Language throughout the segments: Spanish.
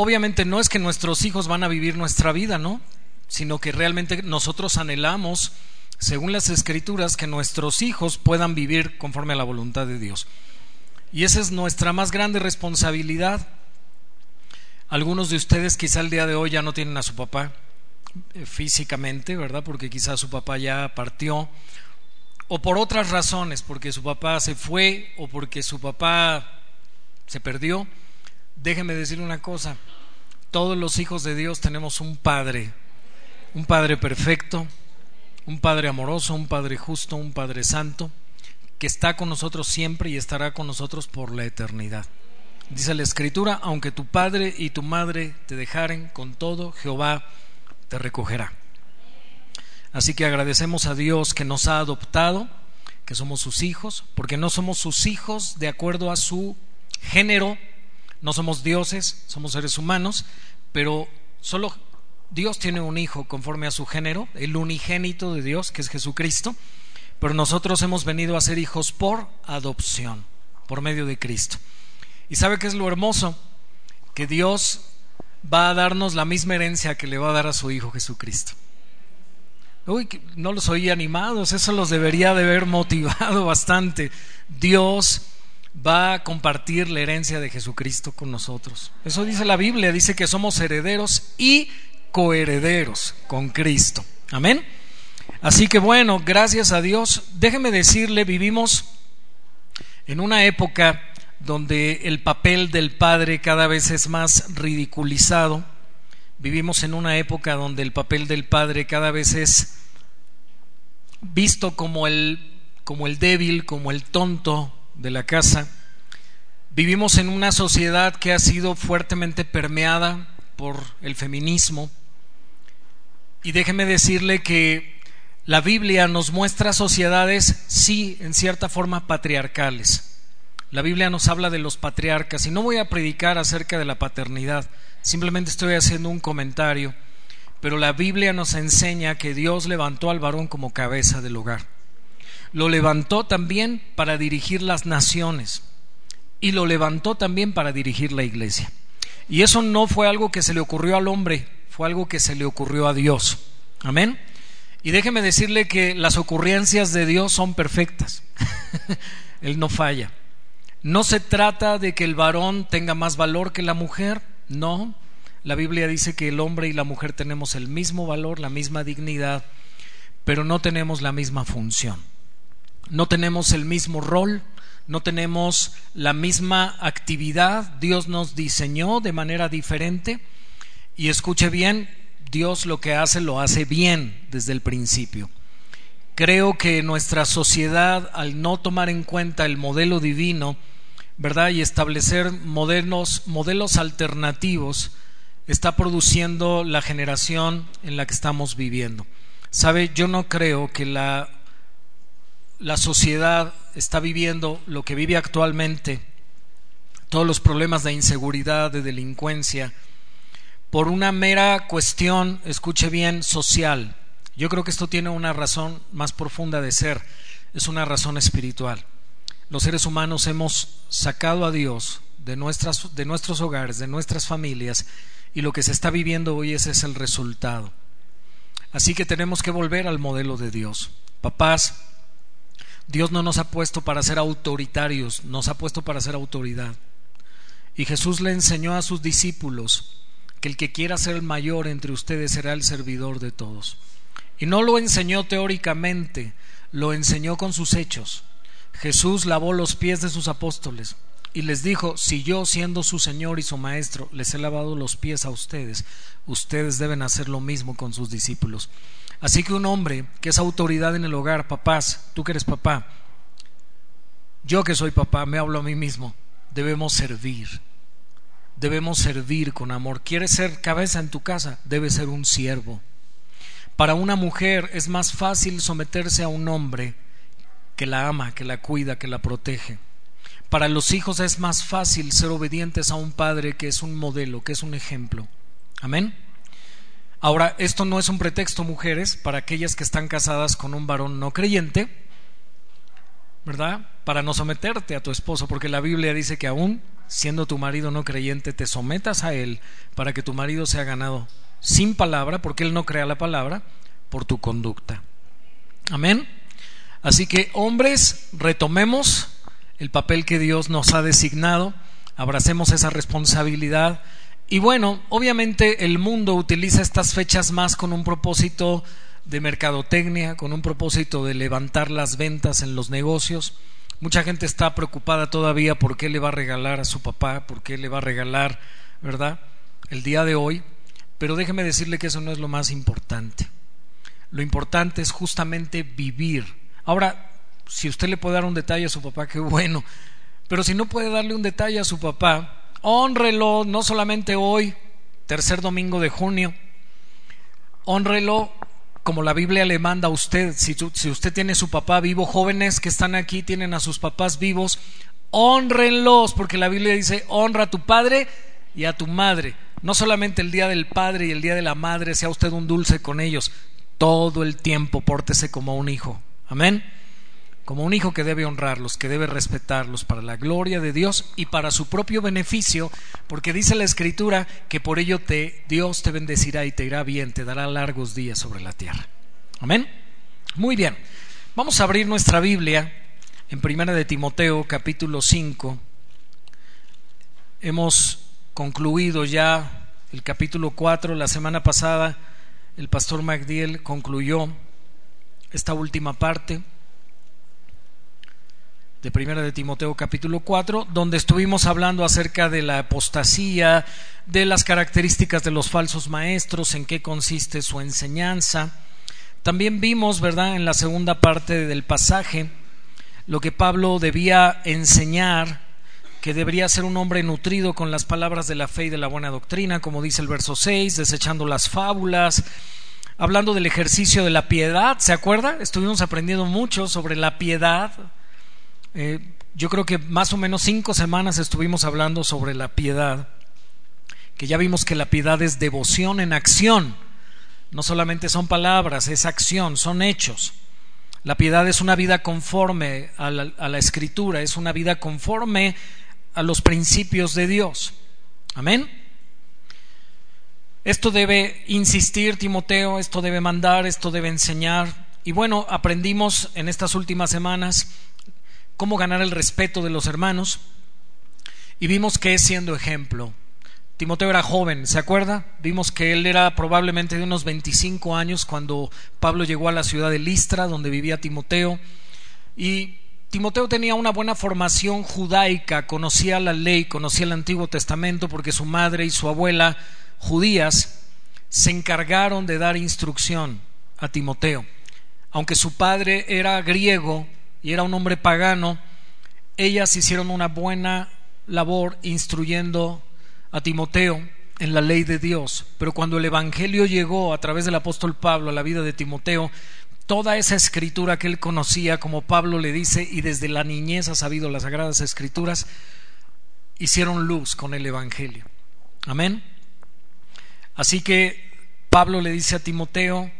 obviamente no es que nuestros hijos van a vivir nuestra vida, ¿no? Sino que realmente nosotros anhelamos, según las escrituras, que nuestros hijos puedan vivir conforme a la voluntad de Dios. Y esa es nuestra más grande responsabilidad. Algunos de ustedes quizá el día de hoy ya no tienen a su papá eh, físicamente, ¿verdad? Porque quizá su papá ya partió. O por otras razones, porque su papá se fue o porque su papá se perdió. Déjeme decir una cosa. Todos los hijos de Dios tenemos un Padre. Un Padre perfecto, un Padre amoroso, un Padre justo, un Padre santo que está con nosotros siempre y estará con nosotros por la eternidad. Dice la Escritura, aunque tu padre y tu madre te dejaren, con todo Jehová te recogerá. Así que agradecemos a Dios que nos ha adoptado, que somos sus hijos, porque no somos sus hijos de acuerdo a su género, no somos dioses, somos seres humanos, pero solo Dios tiene un hijo conforme a su género, el unigénito de Dios, que es Jesucristo, pero nosotros hemos venido a ser hijos por adopción, por medio de Cristo. ¿Y sabe qué es lo hermoso? Que Dios va a darnos la misma herencia que le va a dar a su Hijo Jesucristo. Uy, no los oí animados, eso los debería de haber motivado bastante. Dios va a compartir la herencia de Jesucristo con nosotros. Eso dice la Biblia, dice que somos herederos y coherederos con Cristo. Amén. Así que bueno, gracias a Dios, déjeme decirle, vivimos en una época donde el papel del padre cada vez es más ridiculizado. Vivimos en una época donde el papel del padre cada vez es visto como el, como el débil, como el tonto de la casa. Vivimos en una sociedad que ha sido fuertemente permeada por el feminismo. Y déjeme decirle que la Biblia nos muestra sociedades, sí, en cierta forma patriarcales. La Biblia nos habla de los patriarcas y no voy a predicar acerca de la paternidad, simplemente estoy haciendo un comentario, pero la Biblia nos enseña que Dios levantó al varón como cabeza del hogar. Lo levantó también para dirigir las naciones y lo levantó también para dirigir la iglesia. Y eso no fue algo que se le ocurrió al hombre, fue algo que se le ocurrió a Dios. Amén. Y déjeme decirle que las ocurrencias de Dios son perfectas. Él no falla. No se trata de que el varón tenga más valor que la mujer, no. La Biblia dice que el hombre y la mujer tenemos el mismo valor, la misma dignidad, pero no tenemos la misma función. No tenemos el mismo rol, no tenemos la misma actividad. Dios nos diseñó de manera diferente. Y escuche bien, Dios lo que hace lo hace bien desde el principio. Creo que nuestra sociedad, al no tomar en cuenta el modelo divino, ¿verdad? Y establecer modelos, modelos alternativos, está produciendo la generación en la que estamos viviendo. Sabe, yo no creo que la, la sociedad está viviendo lo que vive actualmente, todos los problemas de inseguridad, de delincuencia, por una mera cuestión, escuche bien, social. Yo creo que esto tiene una razón más profunda de ser, es una razón espiritual. Los seres humanos hemos sacado a Dios de, nuestras, de nuestros hogares, de nuestras familias, y lo que se está viviendo hoy ese es el resultado. Así que tenemos que volver al modelo de Dios. Papás, Dios no nos ha puesto para ser autoritarios, nos ha puesto para ser autoridad. Y Jesús le enseñó a sus discípulos que el que quiera ser el mayor entre ustedes será el servidor de todos. Y no lo enseñó teóricamente, lo enseñó con sus hechos. Jesús lavó los pies de sus apóstoles y les dijo, si yo siendo su Señor y su Maestro les he lavado los pies a ustedes, ustedes deben hacer lo mismo con sus discípulos. Así que un hombre que es autoridad en el hogar, papás, tú que eres papá, yo que soy papá, me hablo a mí mismo, debemos servir debemos servir con amor. ¿Quieres ser cabeza en tu casa? Debes ser un siervo. Para una mujer es más fácil someterse a un hombre que la ama, que la cuida, que la protege. Para los hijos es más fácil ser obedientes a un padre que es un modelo, que es un ejemplo. Amén. Ahora, esto no es un pretexto, mujeres, para aquellas que están casadas con un varón no creyente, ¿verdad? Para no someterte a tu esposo, porque la Biblia dice que aún siendo tu marido no creyente, te sometas a él para que tu marido sea ganado sin palabra, porque él no crea la palabra, por tu conducta. Amén. Así que hombres, retomemos el papel que Dios nos ha designado, abracemos esa responsabilidad. Y bueno, obviamente el mundo utiliza estas fechas más con un propósito de mercadotecnia, con un propósito de levantar las ventas en los negocios. Mucha gente está preocupada todavía por qué le va a regalar a su papá, por qué le va a regalar, ¿verdad? El día de hoy. Pero déjeme decirle que eso no es lo más importante. Lo importante es justamente vivir. Ahora, si usted le puede dar un detalle a su papá, qué bueno. Pero si no puede darle un detalle a su papá, honrelo no solamente hoy, tercer domingo de junio, honrelo como la Biblia le manda a usted. Si, usted tiene su papá vivo, jóvenes que están aquí tienen a sus papás vivos, honrenlos, porque la Biblia dice, honra a tu padre y a tu madre. No solamente el día del padre y el día de la madre sea usted un dulce con ellos, todo el tiempo pórtese como un hijo. Amén. Como un hijo que debe honrarlos, que debe respetarlos para la gloria de Dios y para su propio beneficio, porque dice la Escritura que por ello te, Dios te bendecirá y te irá bien, te dará largos días sobre la tierra. Amén. Muy bien. Vamos a abrir nuestra Biblia en Primera de Timoteo, capítulo 5. Hemos concluido ya el capítulo 4 la semana pasada el pastor MacDiel concluyó esta última parte de Primera de Timoteo capítulo 4, donde estuvimos hablando acerca de la apostasía, de las características de los falsos maestros, en qué consiste su enseñanza. También vimos, ¿verdad?, en la segunda parte del pasaje, lo que Pablo debía enseñar, que debería ser un hombre nutrido con las palabras de la fe y de la buena doctrina, como dice el verso 6, desechando las fábulas, hablando del ejercicio de la piedad, ¿se acuerda? Estuvimos aprendiendo mucho sobre la piedad, eh, yo creo que más o menos cinco semanas estuvimos hablando sobre la piedad, que ya vimos que la piedad es devoción en acción, no solamente son palabras, es acción, son hechos. La piedad es una vida conforme a la, a la escritura, es una vida conforme a los principios de Dios. Amén. Esto debe insistir Timoteo, esto debe mandar, esto debe enseñar. Y bueno, aprendimos en estas últimas semanas cómo ganar el respeto de los hermanos y vimos que es siendo ejemplo. Timoteo era joven, ¿se acuerda? Vimos que él era probablemente de unos 25 años cuando Pablo llegó a la ciudad de Listra, donde vivía Timoteo. Y Timoteo tenía una buena formación judaica, conocía la ley, conocía el Antiguo Testamento, porque su madre y su abuela, judías, se encargaron de dar instrucción a Timoteo. Aunque su padre era griego, y era un hombre pagano, ellas hicieron una buena labor instruyendo a Timoteo en la ley de Dios. Pero cuando el Evangelio llegó a través del apóstol Pablo a la vida de Timoteo, toda esa escritura que él conocía, como Pablo le dice, y desde la niñez ha sabido las sagradas escrituras, hicieron luz con el Evangelio. Amén. Así que Pablo le dice a Timoteo,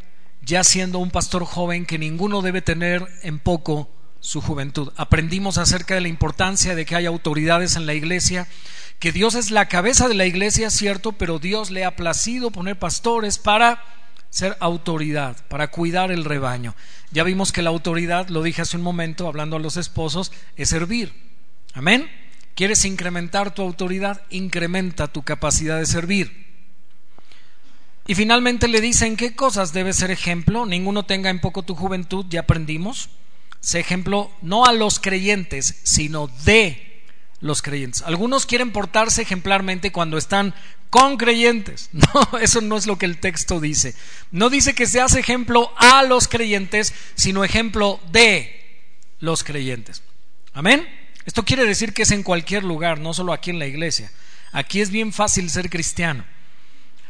ya siendo un pastor joven, que ninguno debe tener en poco su juventud. Aprendimos acerca de la importancia de que haya autoridades en la iglesia, que Dios es la cabeza de la iglesia, cierto, pero Dios le ha placido poner pastores para ser autoridad, para cuidar el rebaño. Ya vimos que la autoridad, lo dije hace un momento, hablando a los esposos, es servir. Amén. ¿Quieres incrementar tu autoridad? Incrementa tu capacidad de servir. Y finalmente le dicen qué cosas debe ser ejemplo. Ninguno tenga en poco tu juventud, ya aprendimos. Sé ejemplo no a los creyentes, sino de los creyentes. Algunos quieren portarse ejemplarmente cuando están con creyentes. No, eso no es lo que el texto dice. No dice que se hace ejemplo a los creyentes, sino ejemplo de los creyentes. Amén. Esto quiere decir que es en cualquier lugar, no solo aquí en la iglesia. Aquí es bien fácil ser cristiano.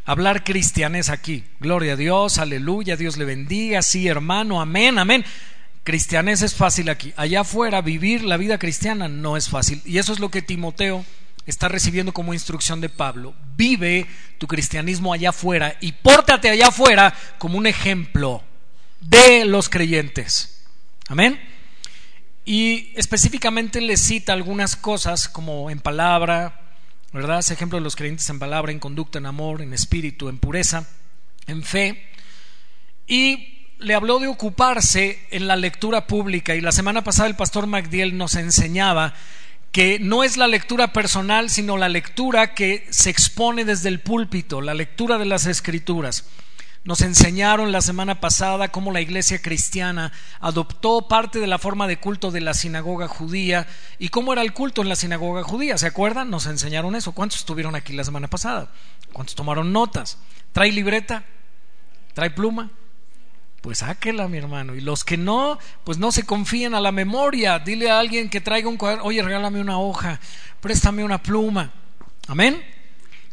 Hablar cristianes aquí. Gloria a Dios, aleluya, Dios le bendiga, sí hermano, amén, amén cristianés es fácil aquí. Allá afuera vivir la vida cristiana no es fácil. Y eso es lo que Timoteo está recibiendo como instrucción de Pablo. Vive tu cristianismo allá afuera y pórtate allá afuera como un ejemplo de los creyentes. Amén. y específicamente le cita algunas cosas como en palabra, ¿verdad? Ese ejemplo de los creyentes en palabra, en conducta, en amor, en espíritu, en pureza, en fe. Y le habló de ocuparse en la lectura pública y la semana pasada el pastor MacDiel nos enseñaba que no es la lectura personal, sino la lectura que se expone desde el púlpito, la lectura de las escrituras. Nos enseñaron la semana pasada cómo la iglesia cristiana adoptó parte de la forma de culto de la sinagoga judía y cómo era el culto en la sinagoga judía. ¿Se acuerdan? Nos enseñaron eso. ¿Cuántos estuvieron aquí la semana pasada? ¿Cuántos tomaron notas? ¿Trae libreta? ¿Trae pluma? Pues sáquela, mi hermano. Y los que no, pues no se confíen a la memoria. Dile a alguien que traiga un cuaderno, oye, regálame una hoja, préstame una pluma. Amén.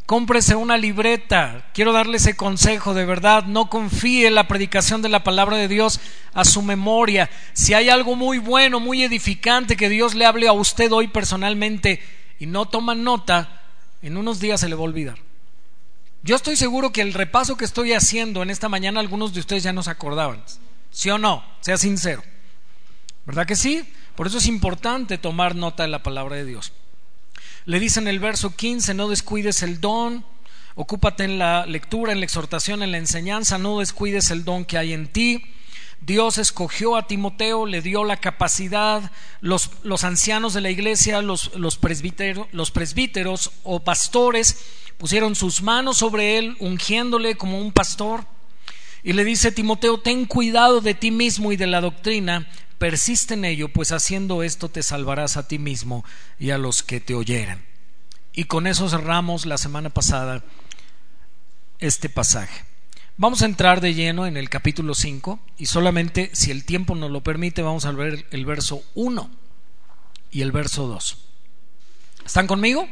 Cómprese una libreta. Quiero darle ese consejo de verdad. No confíe la predicación de la palabra de Dios a su memoria. Si hay algo muy bueno, muy edificante que Dios le hable a usted hoy personalmente y no toma nota, en unos días se le va a olvidar. Yo estoy seguro que el repaso que estoy haciendo en esta mañana algunos de ustedes ya no se acordaban. ¿Sí o no? Sea sincero. ¿Verdad que sí? Por eso es importante tomar nota de la palabra de Dios. Le dice en el verso 15, no descuides el don, ocúpate en la lectura, en la exhortación, en la enseñanza, no descuides el don que hay en ti. Dios escogió a Timoteo, le dio la capacidad, los, los ancianos de la iglesia, los, los, los presbíteros o pastores, pusieron sus manos sobre él, ungiéndole como un pastor. Y le dice Timoteo, ten cuidado de ti mismo y de la doctrina, persiste en ello, pues haciendo esto te salvarás a ti mismo y a los que te oyeran. Y con eso cerramos la semana pasada este pasaje. Vamos a entrar de lleno en el capítulo 5 y solamente, si el tiempo nos lo permite, vamos a ver el verso 1 y el verso 2. ¿Están conmigo?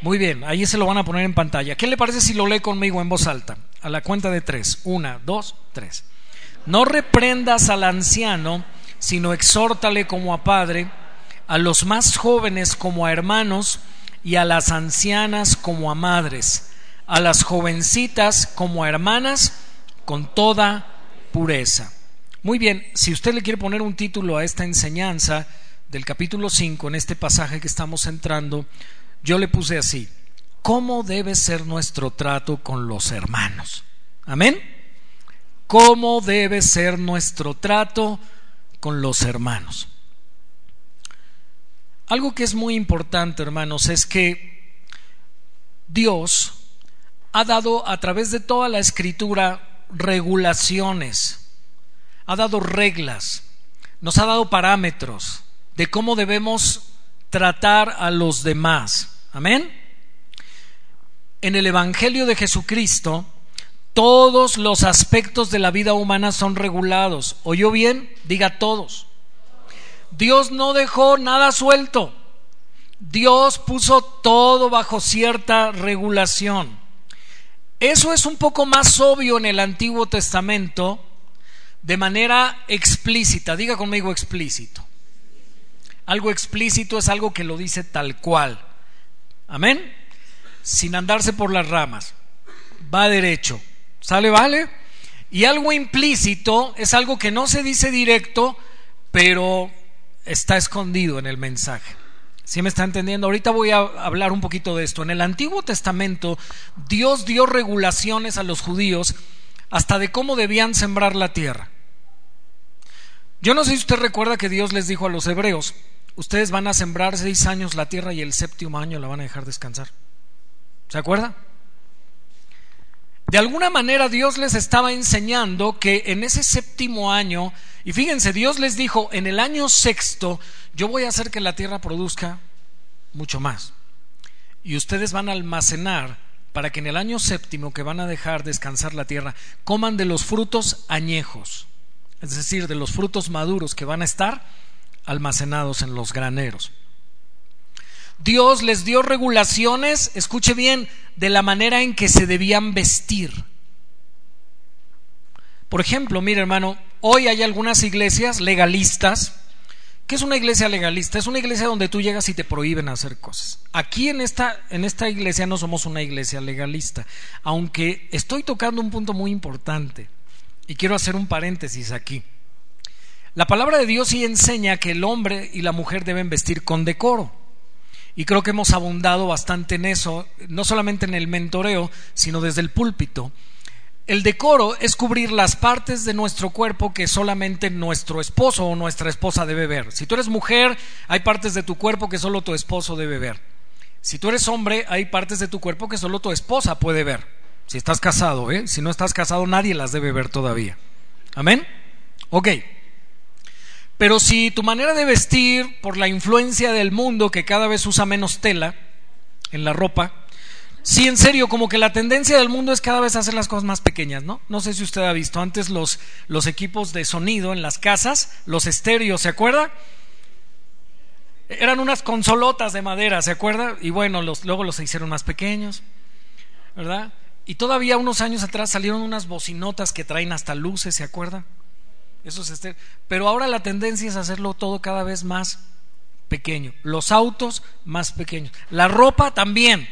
Muy bien, ahí se lo van a poner en pantalla. ¿Qué le parece si lo lee conmigo en voz alta? A la cuenta de tres. Una, dos, tres. No reprendas al anciano, sino exhórtale como a padre, a los más jóvenes como a hermanos, y a las ancianas como a madres, a las jovencitas como hermanas, con toda pureza. Muy bien, si usted le quiere poner un título a esta enseñanza del capítulo 5, en este pasaje que estamos entrando, yo le puse así, ¿cómo debe ser nuestro trato con los hermanos? Amén. ¿Cómo debe ser nuestro trato con los hermanos? Algo que es muy importante, hermanos, es que Dios ha dado a través de toda la escritura regulaciones, ha dado reglas, nos ha dado parámetros de cómo debemos tratar a los demás. Amén. En el Evangelio de Jesucristo, todos los aspectos de la vida humana son regulados. ¿Oyó bien? Diga todos. Dios no dejó nada suelto. Dios puso todo bajo cierta regulación. Eso es un poco más obvio en el Antiguo Testamento de manera explícita. Diga conmigo explícito. Algo explícito es algo que lo dice tal cual. Amén. Sin andarse por las ramas. Va derecho. ¿Sale, vale? Y algo implícito es algo que no se dice directo, pero está escondido en el mensaje. ¿Sí me está entendiendo? Ahorita voy a hablar un poquito de esto. En el Antiguo Testamento, Dios dio regulaciones a los judíos hasta de cómo debían sembrar la tierra. Yo no sé si usted recuerda que Dios les dijo a los hebreos, ustedes van a sembrar seis años la tierra y el séptimo año la van a dejar descansar. ¿Se acuerda? De alguna manera Dios les estaba enseñando que en ese séptimo año, y fíjense, Dios les dijo, en el año sexto yo voy a hacer que la tierra produzca mucho más. Y ustedes van a almacenar para que en el año séptimo que van a dejar descansar la tierra, coman de los frutos añejos, es decir, de los frutos maduros que van a estar almacenados en los graneros. Dios les dio regulaciones, escuche bien, de la manera en que se debían vestir. Por ejemplo, mire hermano, hoy hay algunas iglesias legalistas. ¿Qué es una iglesia legalista? Es una iglesia donde tú llegas y te prohíben hacer cosas. Aquí en esta, en esta iglesia no somos una iglesia legalista, aunque estoy tocando un punto muy importante y quiero hacer un paréntesis aquí. La palabra de Dios sí enseña que el hombre y la mujer deben vestir con decoro. Y creo que hemos abundado bastante en eso, no solamente en el mentoreo, sino desde el púlpito. El decoro es cubrir las partes de nuestro cuerpo que solamente nuestro esposo o nuestra esposa debe ver. Si tú eres mujer, hay partes de tu cuerpo que solo tu esposo debe ver. Si tú eres hombre, hay partes de tu cuerpo que solo tu esposa puede ver. Si estás casado, ¿eh? Si no estás casado, nadie las debe ver todavía. Amén. Ok. Pero si tu manera de vestir, por la influencia del mundo que cada vez usa menos tela en la ropa, si en serio, como que la tendencia del mundo es cada vez hacer las cosas más pequeñas, ¿no? No sé si usted ha visto antes los, equipos de sonido en las casas, los estéreos, ¿se acuerda? Eran unas consolotas de madera, ¿se acuerda? Y bueno, luego los hicieron más pequeños, ¿verdad? Y todavía unos años atrás salieron unas bocinotas que traen hasta luces, ¿se acuerda? Eso es Pero ahora la tendencia es hacerlo todo cada vez más pequeño. Los autos más pequeños. La ropa también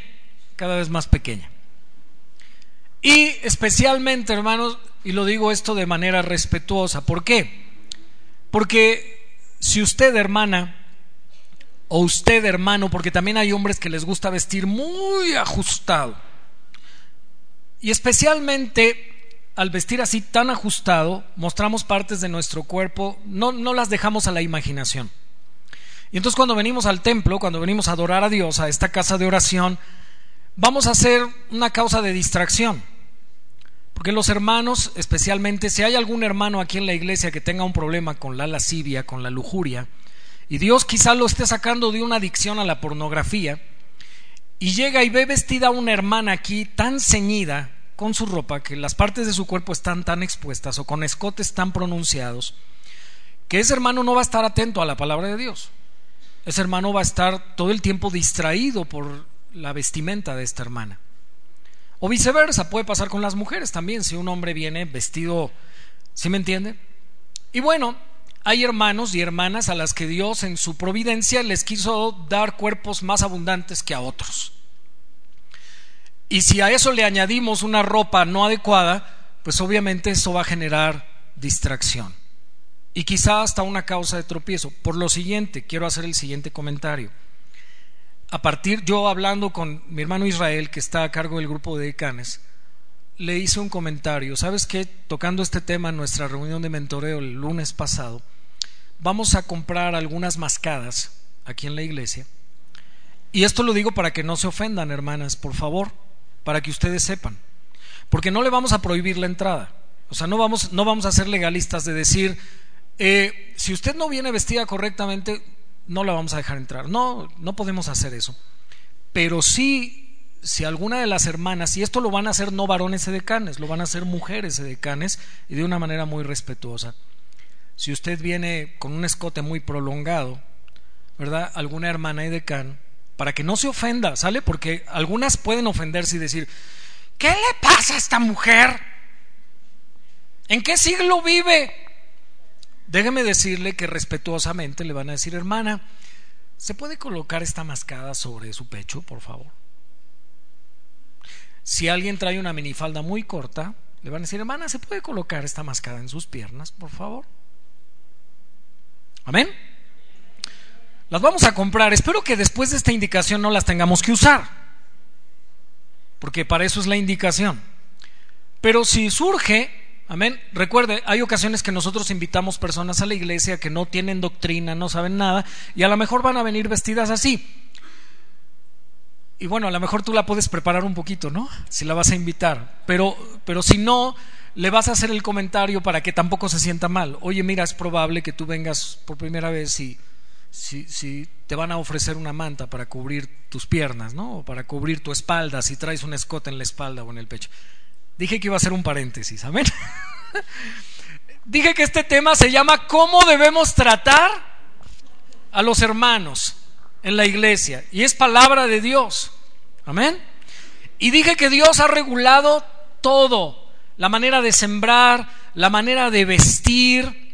cada vez más pequeña. Y especialmente, hermanos, y lo digo esto de manera respetuosa, ¿por qué? Porque si usted, hermana, o usted, hermano, porque también hay hombres que les gusta vestir muy ajustado, y especialmente al vestir así tan ajustado, mostramos partes de nuestro cuerpo, no, no las dejamos a la imaginación. Y entonces cuando venimos al templo, cuando venimos a adorar a Dios, a esta casa de oración, vamos a hacer una causa de distracción. Porque los hermanos, especialmente si hay algún hermano aquí en la iglesia que tenga un problema con la lascivia, con la lujuria, y Dios quizá lo esté sacando de una adicción a la pornografía, y llega y ve vestida una hermana aquí tan ceñida con su ropa que las partes de su cuerpo están tan expuestas o con escotes tan pronunciados que ese hermano no va a estar atento a la palabra de Dios. Ese hermano va a estar todo el tiempo distraído por la vestimenta de esta hermana. O viceversa, puede pasar con las mujeres también, si un hombre viene vestido, ¿sí me entiende? Y bueno, hay hermanos y hermanas a las que Dios en su providencia les quiso dar cuerpos más abundantes que a otros. Y si a eso le añadimos una ropa no adecuada, pues obviamente eso va a generar distracción. Y quizá hasta una causa de tropiezo. Por lo siguiente, quiero hacer el siguiente comentario. A partir, yo hablando con mi hermano Israel, que está a cargo del grupo de decanes, le hice un comentario. ¿Sabes qué? Tocando este tema en nuestra reunión de mentoreo el lunes pasado, vamos a comprar algunas mascadas aquí en la iglesia. Y esto lo digo para que no se ofendan, hermanas, por favor, para que ustedes sepan. Porque no le vamos a prohibir la entrada. O sea, no vamos, no vamos a ser legalistas de decir, eh, si usted no viene vestida correctamente, no la vamos a dejar entrar. No, no podemos hacer eso. Pero sí si alguna de las hermanas, y esto lo van a hacer no varones edecanes, lo van a hacer mujeres edecanes y de una manera muy respetuosa. Si usted viene con un escote muy prolongado, ¿verdad? Alguna hermana edecán, para que no se ofenda, ¿sale? Porque algunas pueden ofenderse y decir, ¿qué le pasa a esta mujer? ¿En qué siglo vive? Déjeme decirle que respetuosamente le van a decir, hermana, ¿se puede colocar esta mascada sobre su pecho, por favor? Si alguien trae una minifalda muy corta, le van a decir, hermana, ¿se puede colocar esta mascada en sus piernas, por favor? Amén. Las vamos a comprar. Espero que después de esta indicación no las tengamos que usar. Porque para eso es la indicación. Pero si surge, amén, recuerde, hay ocasiones que nosotros invitamos personas a la iglesia que no tienen doctrina, no saben nada, y a lo mejor van a venir vestidas así y bueno, a lo mejor tú la puedes preparar un poquito, ¿no? Si la vas a invitar. Pero, pero si no, le vas a hacer el comentario para que tampoco se sienta mal. Oye, mira, es probable que tú vengas por primera vez y si, si te van a ofrecer una manta para cubrir tus piernas, ¿no? O para cubrir tu espalda, si traes un escote en la espalda o en el pecho. Dije que iba a ser un paréntesis, amén. Dije que este tema se llama ¿Cómo debemos tratar a los hermanos? en la iglesia y es palabra de Dios. Amén. Y dije que Dios ha regulado todo, la manera de sembrar, la manera de vestir.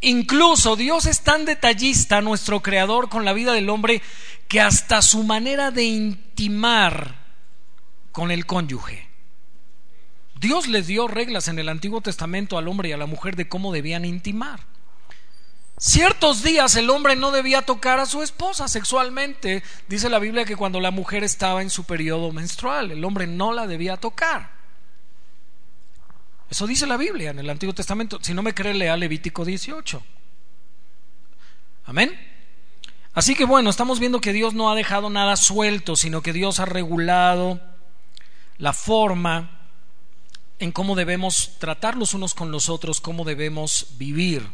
Incluso Dios es tan detallista, nuestro creador, con la vida del hombre, que hasta su manera de intimar con el cónyuge. Dios le dio reglas en el Antiguo Testamento al hombre y a la mujer de cómo debían intimar. Ciertos días el hombre no debía tocar a su esposa sexualmente. Dice la Biblia que cuando la mujer estaba en su periodo menstrual, el hombre no la debía tocar. Eso dice la Biblia en el Antiguo Testamento. Si no me cree, lea Levítico 18. Amén. Así que bueno, estamos viendo que Dios no ha dejado nada suelto, sino que Dios ha regulado la forma en cómo debemos tratar los unos con los otros, cómo debemos vivir.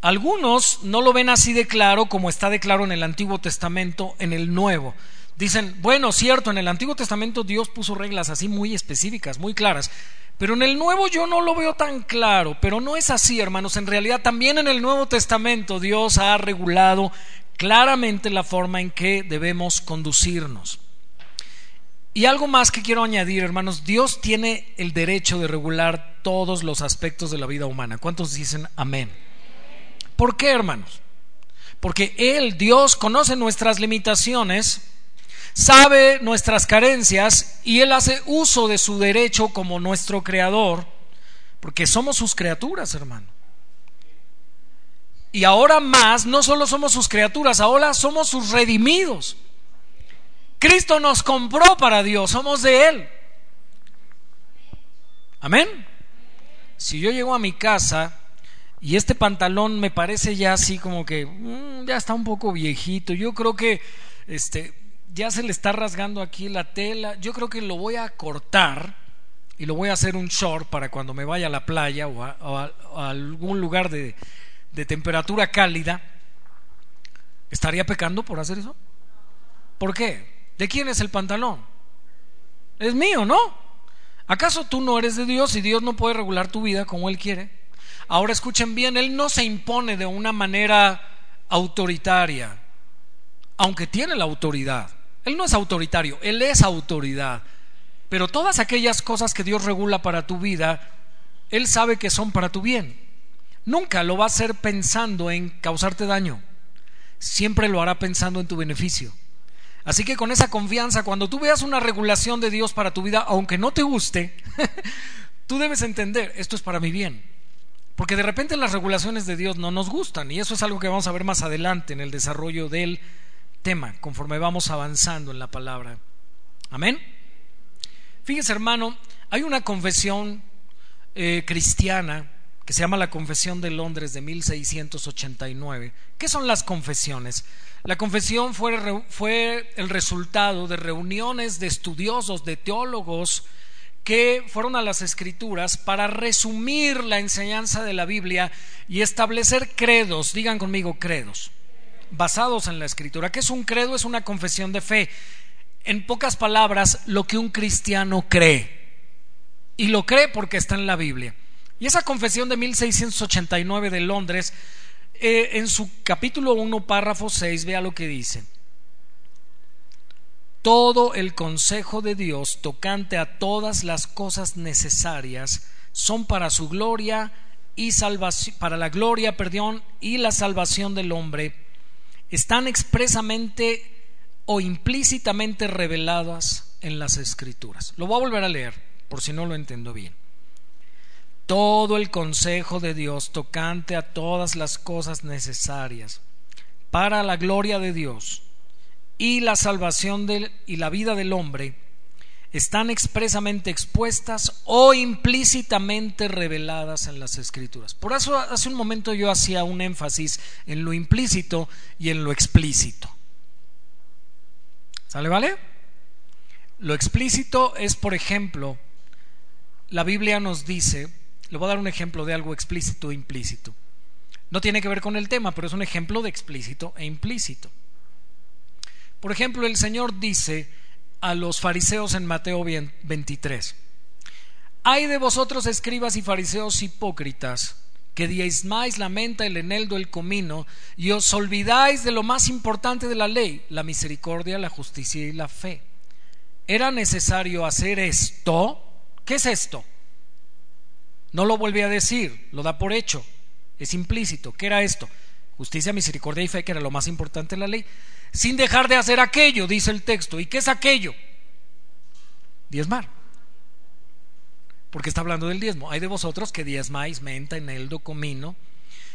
Algunos no lo ven así de claro como está de claro en el Antiguo Testamento, en el Nuevo. Dicen, bueno, cierto, en el Antiguo Testamento Dios puso reglas así muy específicas, muy claras, pero en el Nuevo yo no lo veo tan claro, pero no es así, hermanos. En realidad también en el Nuevo Testamento Dios ha regulado claramente la forma en que debemos conducirnos. Y algo más que quiero añadir, hermanos, Dios tiene el derecho de regular todos los aspectos de la vida humana. ¿Cuántos dicen amén? ¿Por qué, hermanos? Porque Él, Dios, conoce nuestras limitaciones, sabe nuestras carencias y Él hace uso de su derecho como nuestro creador, porque somos sus criaturas, hermano. Y ahora más, no solo somos sus criaturas, ahora somos sus redimidos. Cristo nos compró para Dios, somos de Él. Amén. Si yo llego a mi casa y este pantalón me parece ya así como que mm, ya está un poco viejito. Yo creo que este ya se le está rasgando aquí la tela. Yo creo que lo voy a cortar y lo voy a hacer un short para cuando me vaya a la playa o a, algún lugar de, de temperatura cálida. ¿Estaría pecando por hacer eso? ¿Por qué? ¿De quién es el pantalón? Es mío, ¿no? ¿Acaso tú no eres de Dios y Dios no puede regular tu vida como Él quiere? Ahora escuchen bien, Él no se impone de una manera autoritaria, aunque tiene la autoridad. Él no es autoritario, Él es autoridad. Pero todas aquellas cosas que Dios regula para tu vida, Él sabe que son para tu bien. Nunca lo va a hacer pensando en causarte daño. Siempre lo hará pensando en tu beneficio. Así que con esa confianza, cuando tú veas una regulación de Dios para tu vida, aunque no te guste, tú debes entender, esto es para mi bien. Porque de repente las regulaciones de Dios no nos gustan y eso es algo que vamos a ver más adelante en el desarrollo del tema, conforme vamos avanzando en la palabra. Amén. Fíjese hermano, hay una confesión eh, cristiana que se llama la Confesión de Londres de 1689. ¿Qué son las confesiones? La confesión fue, fue el resultado de reuniones de estudiosos, de teólogos, que fueron a las escrituras para resumir la enseñanza de la Biblia y establecer credos, digan conmigo credos, basados en la escritura. ¿Qué es un credo? Es una confesión de fe. En pocas palabras, lo que un cristiano cree. Y lo cree porque está en la Biblia. Y esa confesión de 1689 de Londres, eh, en su capítulo 1, párrafo 6, vea lo que dice todo el consejo de Dios tocante a todas las cosas necesarias son para su gloria y salvación, para la gloria, perdón, y la salvación del hombre, están expresamente o implícitamente reveladas en las escrituras. Lo voy a volver a leer, por si no lo entiendo bien. Todo el consejo de Dios tocante a todas las cosas necesarias para la gloria de Dios y la salvación y la vida del hombre están expresamente expuestas o implícitamente reveladas en las escrituras. Por eso hace un momento yo hacía un énfasis en lo implícito y en lo explícito. ¿Sale, vale? Lo explícito es, por ejemplo, la Biblia nos dice, le voy a dar un ejemplo de algo explícito e implícito. No tiene que ver con el tema, pero es un ejemplo de explícito e implícito. Por ejemplo, el Señor dice a los fariseos en Mateo 23, hay de vosotros escribas y fariseos hipócritas, que diezmáis la menta, el eneldo, el comino, y os olvidáis de lo más importante de la ley, la misericordia, la justicia y la fe. ¿Era necesario hacer esto? ¿Qué es esto? No lo vuelve a decir, lo da por hecho, es implícito. ¿Qué era esto? Justicia, misericordia y fe, que era lo más importante de la ley sin dejar de hacer aquello, dice el texto. ¿Y qué es aquello? Diezmar. Porque está hablando del diezmo. Hay de vosotros que diezmáis menta, eneldo, comino,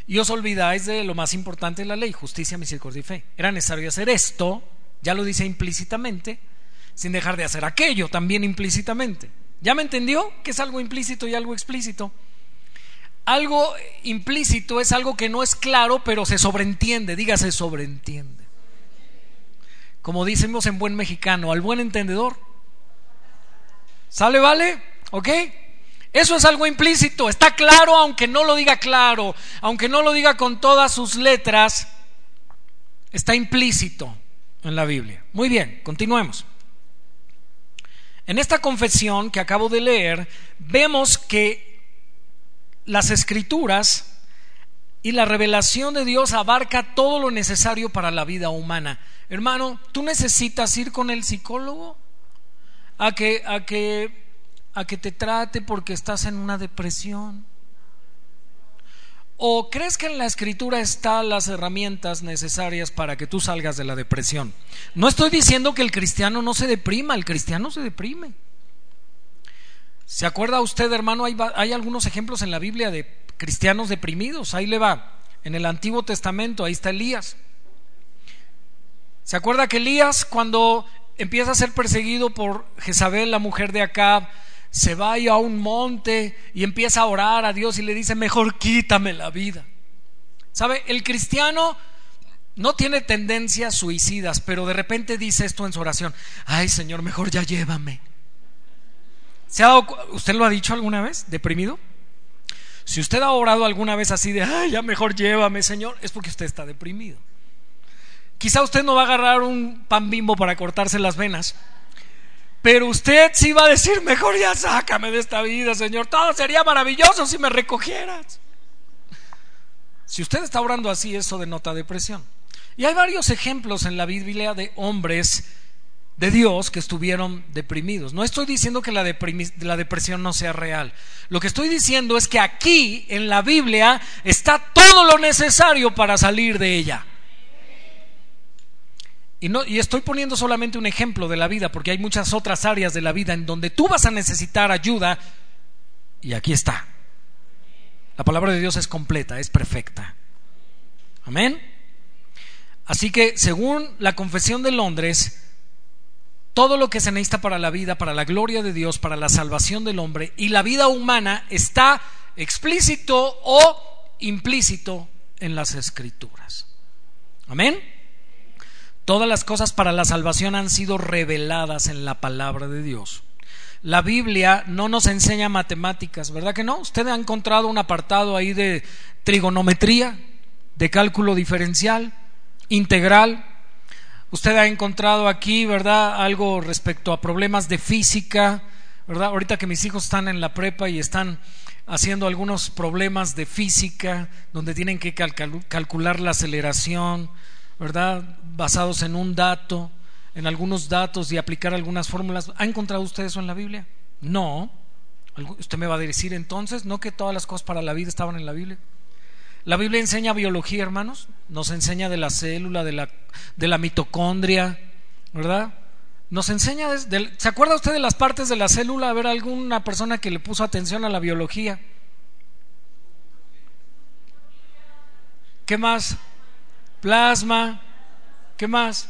y os olvidáis de lo más importante de la ley, justicia, misericordia y fe. Era necesario hacer esto, ya lo dice implícitamente, sin dejar de hacer aquello también implícitamente. ¿Ya me entendió? Que es algo implícito y algo explícito. Algo implícito es algo que no es claro, pero se sobreentiende, dígase sobreentiende. Como decimos en buen mexicano, al buen entendedor. ¿Sale, vale? ¿Ok? Eso es algo implícito, está claro aunque no lo diga claro, aunque no lo diga con todas sus letras, está implícito en la Biblia. Muy bien, continuemos. En esta confesión que acabo de leer, vemos que las escrituras y la revelación de Dios abarca todo lo necesario para la vida humana. Hermano, ¿tú necesitas ir con el psicólogo a que, a que a que te trate porque estás en una depresión? ¿O crees que en la escritura están las herramientas necesarias para que tú salgas de la depresión? No estoy diciendo que el cristiano no se deprima, el cristiano se deprime. ¿Se acuerda usted, hermano? Hay, algunos ejemplos en la Biblia de cristianos deprimidos. Ahí le va. En el Antiguo Testamento, ahí está Elías. ¿Se acuerda que Elías, cuando empieza a ser perseguido por Jezabel, la mujer de Acab, se va a un monte y empieza a orar a Dios y le dice, mejor quítame la vida. ¿Sabe? El cristiano no tiene tendencias suicidas, pero de repente dice esto en su oración, ay Señor, mejor ya llévame. ¿Se ha ¿Usted lo ha dicho alguna vez, deprimido? Si usted ha orado alguna vez así de, ay, ya mejor llévame, Señor, es porque usted está deprimido. Quizá usted no va a agarrar un pan bimbo para cortarse las venas, pero usted sí va a decir, mejor ya sácame de esta vida, Señor. Todo sería maravilloso si me recogieras. Si usted está orando así, eso denota depresión. Y hay varios ejemplos en la Biblia de hombres de Dios que estuvieron deprimidos. No estoy diciendo que la, la, depresión no sea real. Lo que estoy diciendo es que aquí en la Biblia está todo lo necesario para salir de ella. Y, no, y estoy poniendo solamente un ejemplo de la vida, porque hay muchas otras áreas de la vida en donde tú vas a necesitar ayuda, y aquí está. La palabra de Dios es completa, es perfecta. Amén. Así que, según la Confesión de Londres, todo lo que se necesita para la vida, para la gloria de Dios, para la salvación del hombre y la vida humana está explícito o implícito en las escrituras. Amén. Todas las cosas para la salvación han sido reveladas en la palabra de Dios. La Biblia no nos enseña matemáticas, ¿verdad que no? Usted ha encontrado un apartado ahí de trigonometría, de cálculo diferencial, integral. Usted ha encontrado aquí, ¿verdad? Algo respecto a problemas de física, ¿verdad? Ahorita que mis hijos están en la prepa y están haciendo algunos problemas de física, donde tienen que calcular la aceleración, ¿verdad? Basados en un dato, en algunos datos y aplicar algunas fórmulas. ¿Ha encontrado usted eso en la Biblia? No. Usted me va a decir entonces, ¿no que todas las cosas para la vida estaban en la Biblia? La Biblia enseña biología, hermanos. Nos enseña de la célula, de la, de la mitocondria, ¿verdad? Nos enseña, ¿se acuerda usted de las partes de la célula? A ver, alguna persona que le puso atención a la biología. ¿Qué más? Plasma, ¿qué más?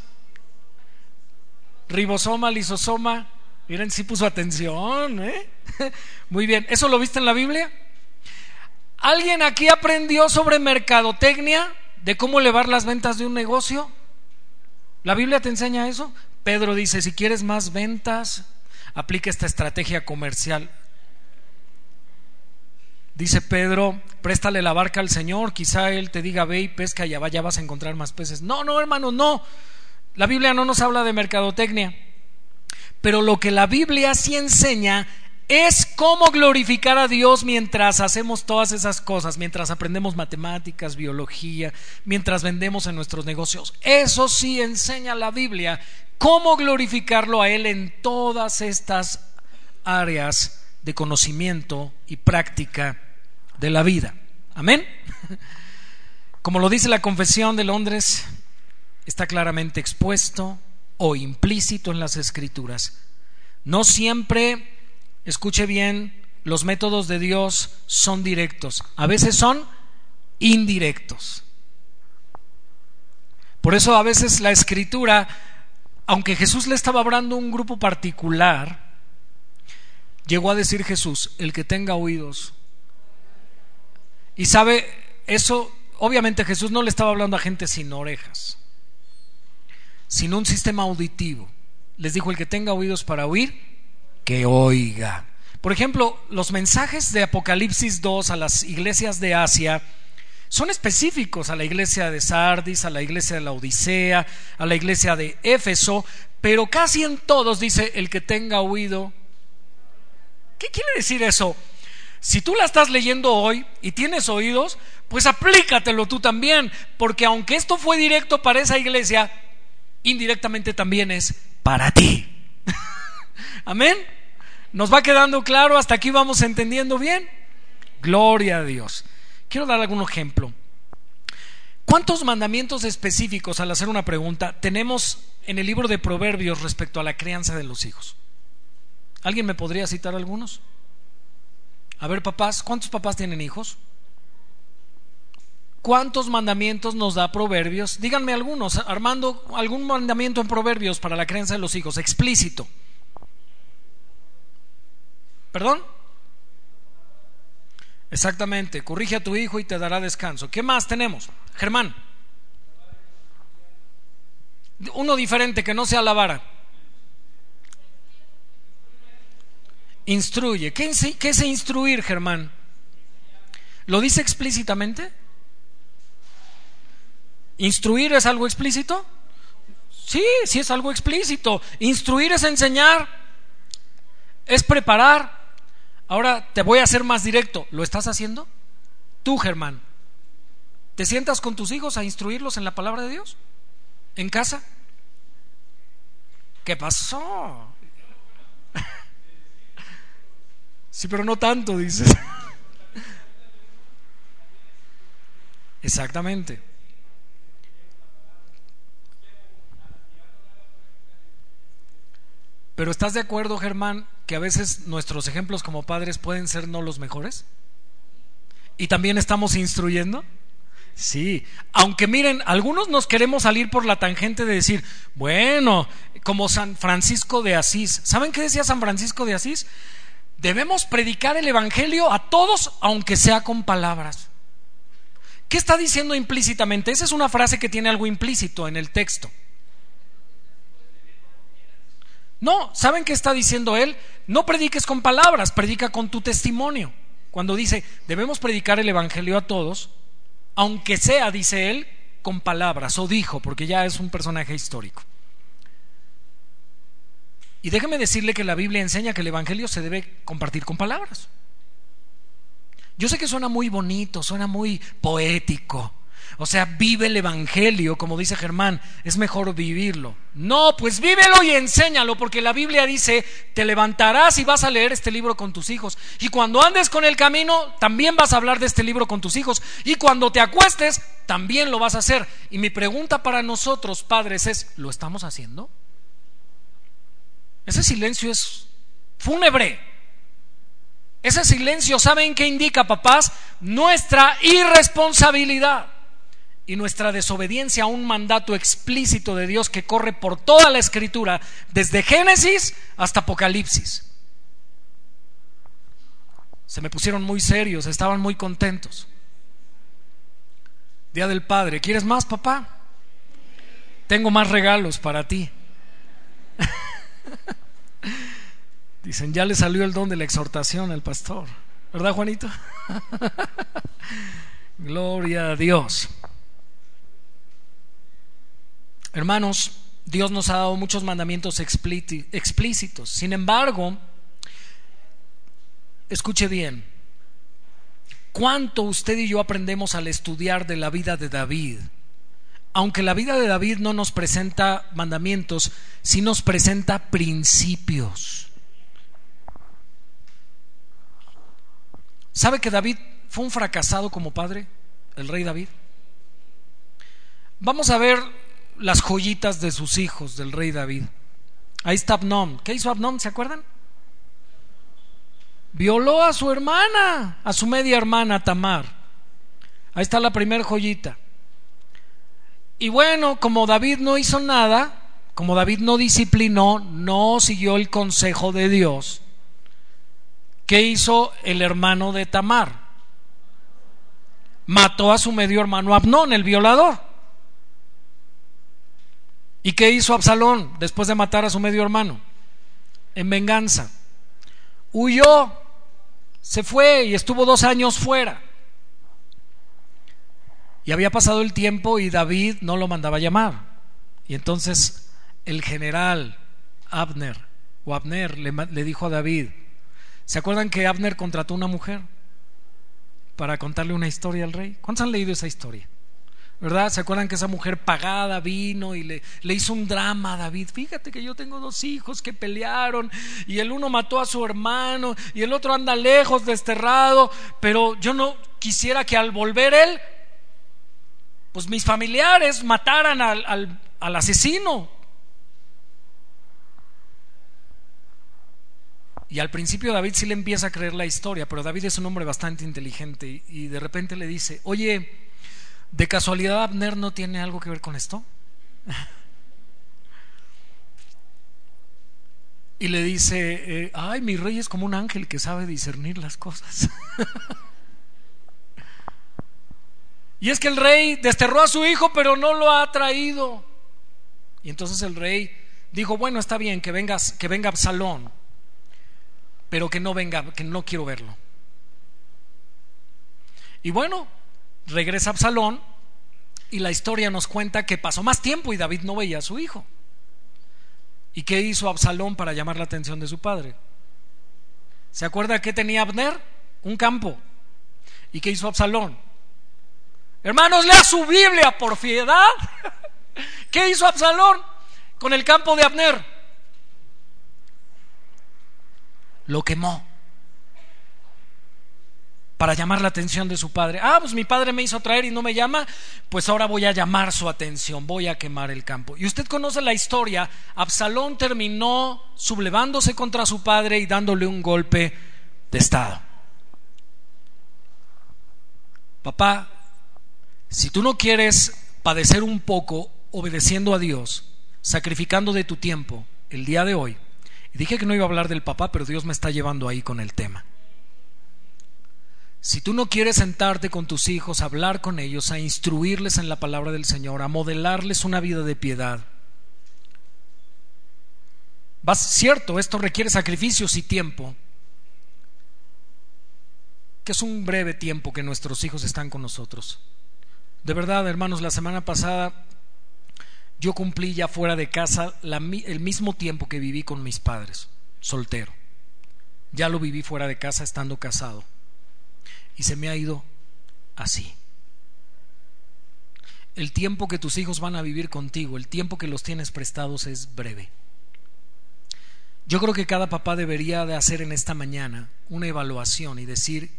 Ribosoma, lisosoma. Miren, sí puso atención, ¿eh? Muy bien, ¿eso lo viste en la Biblia? ¿Alguien aquí aprendió sobre mercadotecnia? ¿De cómo elevar las ventas de un negocio? ¿La Biblia te enseña eso? Pedro dice, si quieres más ventas, aplica esta estrategia comercial. Dice Pedro, préstale la barca al Señor, quizá Él te diga, ve y pesca y allá vas a encontrar más peces. No, no, hermano, no. La Biblia no nos habla de mercadotecnia. Pero lo que la Biblia sí enseña es cómo glorificar a Dios mientras hacemos todas esas cosas, mientras aprendemos matemáticas, biología, mientras vendemos en nuestros negocios. Eso sí enseña la Biblia, cómo glorificarlo a Él en todas estas áreas de conocimiento y práctica de la vida. Amén. Como lo dice la Confesión de Londres, está claramente expuesto o implícito en las escrituras. No siempre, escuche bien, los métodos de Dios son directos. A veces son indirectos. Por eso a veces la escritura, aunque Jesús le estaba hablando a un grupo particular, llegó a decir Jesús, el que tenga oídos. Y sabe, eso, obviamente Jesús no le estaba hablando a gente sin orejas, sino un sistema auditivo. Les dijo, el que tenga oídos para oír, que oiga. Por ejemplo, los mensajes de Apocalipsis 2 a las iglesias de Asia son específicos a la iglesia de Sardis, a la iglesia de la Odisea, a la iglesia de Éfeso, pero casi en todos dice el que tenga oído. ¿Qué quiere decir eso? Si tú la estás leyendo hoy y tienes oídos, pues aplícatelo tú también, porque aunque esto fue directo para esa iglesia, indirectamente también es para ti. Amén. ¿Nos va quedando claro? ¿Hasta aquí vamos entendiendo bien? Gloria a Dios. Quiero dar algún ejemplo. ¿Cuántos mandamientos específicos, al hacer una pregunta, tenemos en el libro de Proverbios respecto a la crianza de los hijos? ¿Alguien me podría citar algunos? A ver, papás, ¿cuántos papás tienen hijos? ¿Cuántos mandamientos nos da Proverbios? Díganme algunos, Armando, algún mandamiento en Proverbios para la crianza de los hijos, explícito. ¿Perdón? Exactamente, corrige a tu hijo y te dará descanso. ¿Qué más tenemos? Germán. Uno diferente que no sea la vara. Instruye. ¿Qué, ¿Qué es instruir, Germán? ¿Lo dice explícitamente? ¿Instruir es algo explícito? Sí, sí es algo explícito. Instruir es enseñar, es preparar. Ahora te voy a hacer más directo. ¿Lo estás haciendo? Tú, Germán. ¿Te sientas con tus hijos a instruirlos en la palabra de Dios? ¿En casa? ¿Qué pasó? Sí, pero no tanto, dices. Exactamente. Pero ¿estás de acuerdo, Germán, que a veces nuestros ejemplos como padres pueden ser no los mejores? ¿Y también estamos instruyendo? Sí, aunque miren, algunos nos queremos salir por la tangente de decir, bueno, como San Francisco de Asís. ¿Saben qué decía San Francisco de Asís? Debemos predicar el Evangelio a todos, aunque sea con palabras. ¿Qué está diciendo implícitamente? Esa es una frase que tiene algo implícito en el texto. No, ¿saben qué está diciendo él? No prediques con palabras, predica con tu testimonio. Cuando dice, debemos predicar el Evangelio a todos, aunque sea, dice él, con palabras, o dijo, porque ya es un personaje histórico. Y déjeme decirle que la Biblia enseña que el Evangelio se debe compartir con palabras. Yo sé que suena muy bonito, suena muy poético, o sea, vive el Evangelio, como dice Germán, es mejor vivirlo. No, pues vívelo y enséñalo, porque la Biblia dice, te levantarás y vas a leer este libro con tus hijos. Y cuando andes con el camino, también vas a hablar de este libro con tus hijos. Y cuando te acuestes, también lo vas a hacer. Y mi pregunta para nosotros, padres, es, ¿lo estamos haciendo? Ese silencio es fúnebre. Ese silencio, ¿saben qué indica, papás? Nuestra irresponsabilidad y nuestra desobediencia a un mandato explícito de Dios que corre por toda la escritura, desde Génesis hasta Apocalipsis. Se me pusieron muy serios, estaban muy contentos. Día del Padre, ¿quieres más, papá? Tengo más regalos para ti. Dicen, ya le salió el don de la exhortación al pastor. ¿Verdad, Juanito? Gloria a Dios. Hermanos, Dios nos ha dado muchos mandamientos explícitos. Sin embargo, escuche bien, ¿cuánto usted y yo aprendemos al estudiar de la vida de David? Aunque la vida de David no nos presenta mandamientos, sí nos presenta principios. ¿Sabe que David fue un fracasado como padre? El rey David. Vamos a ver las joyitas de sus hijos, del rey David. Ahí está Abnón. ¿Qué hizo Abnón? ¿Se acuerdan? Violó a su hermana, a su media hermana Tamar. Ahí está la primer joyita. Y bueno, como David no hizo nada, como David no disciplinó, no siguió el consejo de Dios, ¿qué hizo el hermano de Tamar? Mató a su medio hermano Abnón, el violador. ¿Y qué hizo Absalón después de matar a su medio hermano? En venganza. Huyó, se fue y estuvo dos años fuera. Y había pasado el tiempo y David no lo mandaba llamar. Y entonces el general Abner, o Abner, le, dijo a David, ¿se acuerdan que Abner contrató una mujer para contarle una historia al rey? ¿Cuántos han leído esa historia? ¿Verdad? ¿Se acuerdan que esa mujer pagada vino y le, le, hizo un drama a David? Fíjate que yo tengo dos hijos que pelearon y el uno mató a su hermano y el otro anda lejos, desterrado, pero yo no quisiera que al volver él pues mis familiares mataran al, al, asesino. Y al principio David sí le empieza a creer la historia, pero David es un hombre bastante inteligente y de repente le dice, oye, ¿de casualidad Abner no tiene algo que ver con esto? Y le dice, eh, ay, mi rey es como un ángel que sabe discernir las cosas. Y es que el rey desterró a su hijo, pero no lo ha traído. Y entonces el rey dijo, bueno, está bien que vengas, que venga Absalón, pero que no venga, que no quiero verlo. Y bueno, regresa Absalón y la historia nos cuenta que pasó más tiempo y David no veía a su hijo. ¿Y qué hizo Absalón para llamar la atención de su padre? ¿Se acuerda que tenía Abner? Un campo. ¿Y qué hizo Absalón? Hermanos, lea su Biblia por fiedad. ¿Qué hizo Absalón con el campo de Abner? Lo quemó para llamar la atención de su padre. Ah, pues mi padre me hizo traer y no me llama, pues ahora voy a llamar su atención, voy a quemar el campo. Y usted conoce la historia, Absalón terminó sublevándose contra su padre y dándole un golpe de estado. Papá, si tú no quieres padecer un poco obedeciendo a Dios, sacrificando de tu tiempo el día de hoy, y dije que no iba a hablar del papá, pero Dios me está llevando ahí con el tema. Si tú no quieres sentarte con tus hijos, hablar con ellos, a instruirles en la palabra del Señor, a modelarles una vida de piedad, vas cierto, esto requiere sacrificios y tiempo, que es un breve tiempo que nuestros hijos están con nosotros. De verdad, hermanos, la semana pasada yo cumplí ya fuera de casa el mismo tiempo que viví con mis padres, soltero. Ya lo viví fuera de casa estando casado. Y se me ha ido así. El tiempo que tus hijos van a vivir contigo, el tiempo que los tienes prestados es breve. Yo creo que cada papá debería de hacer en esta mañana una evaluación y decir,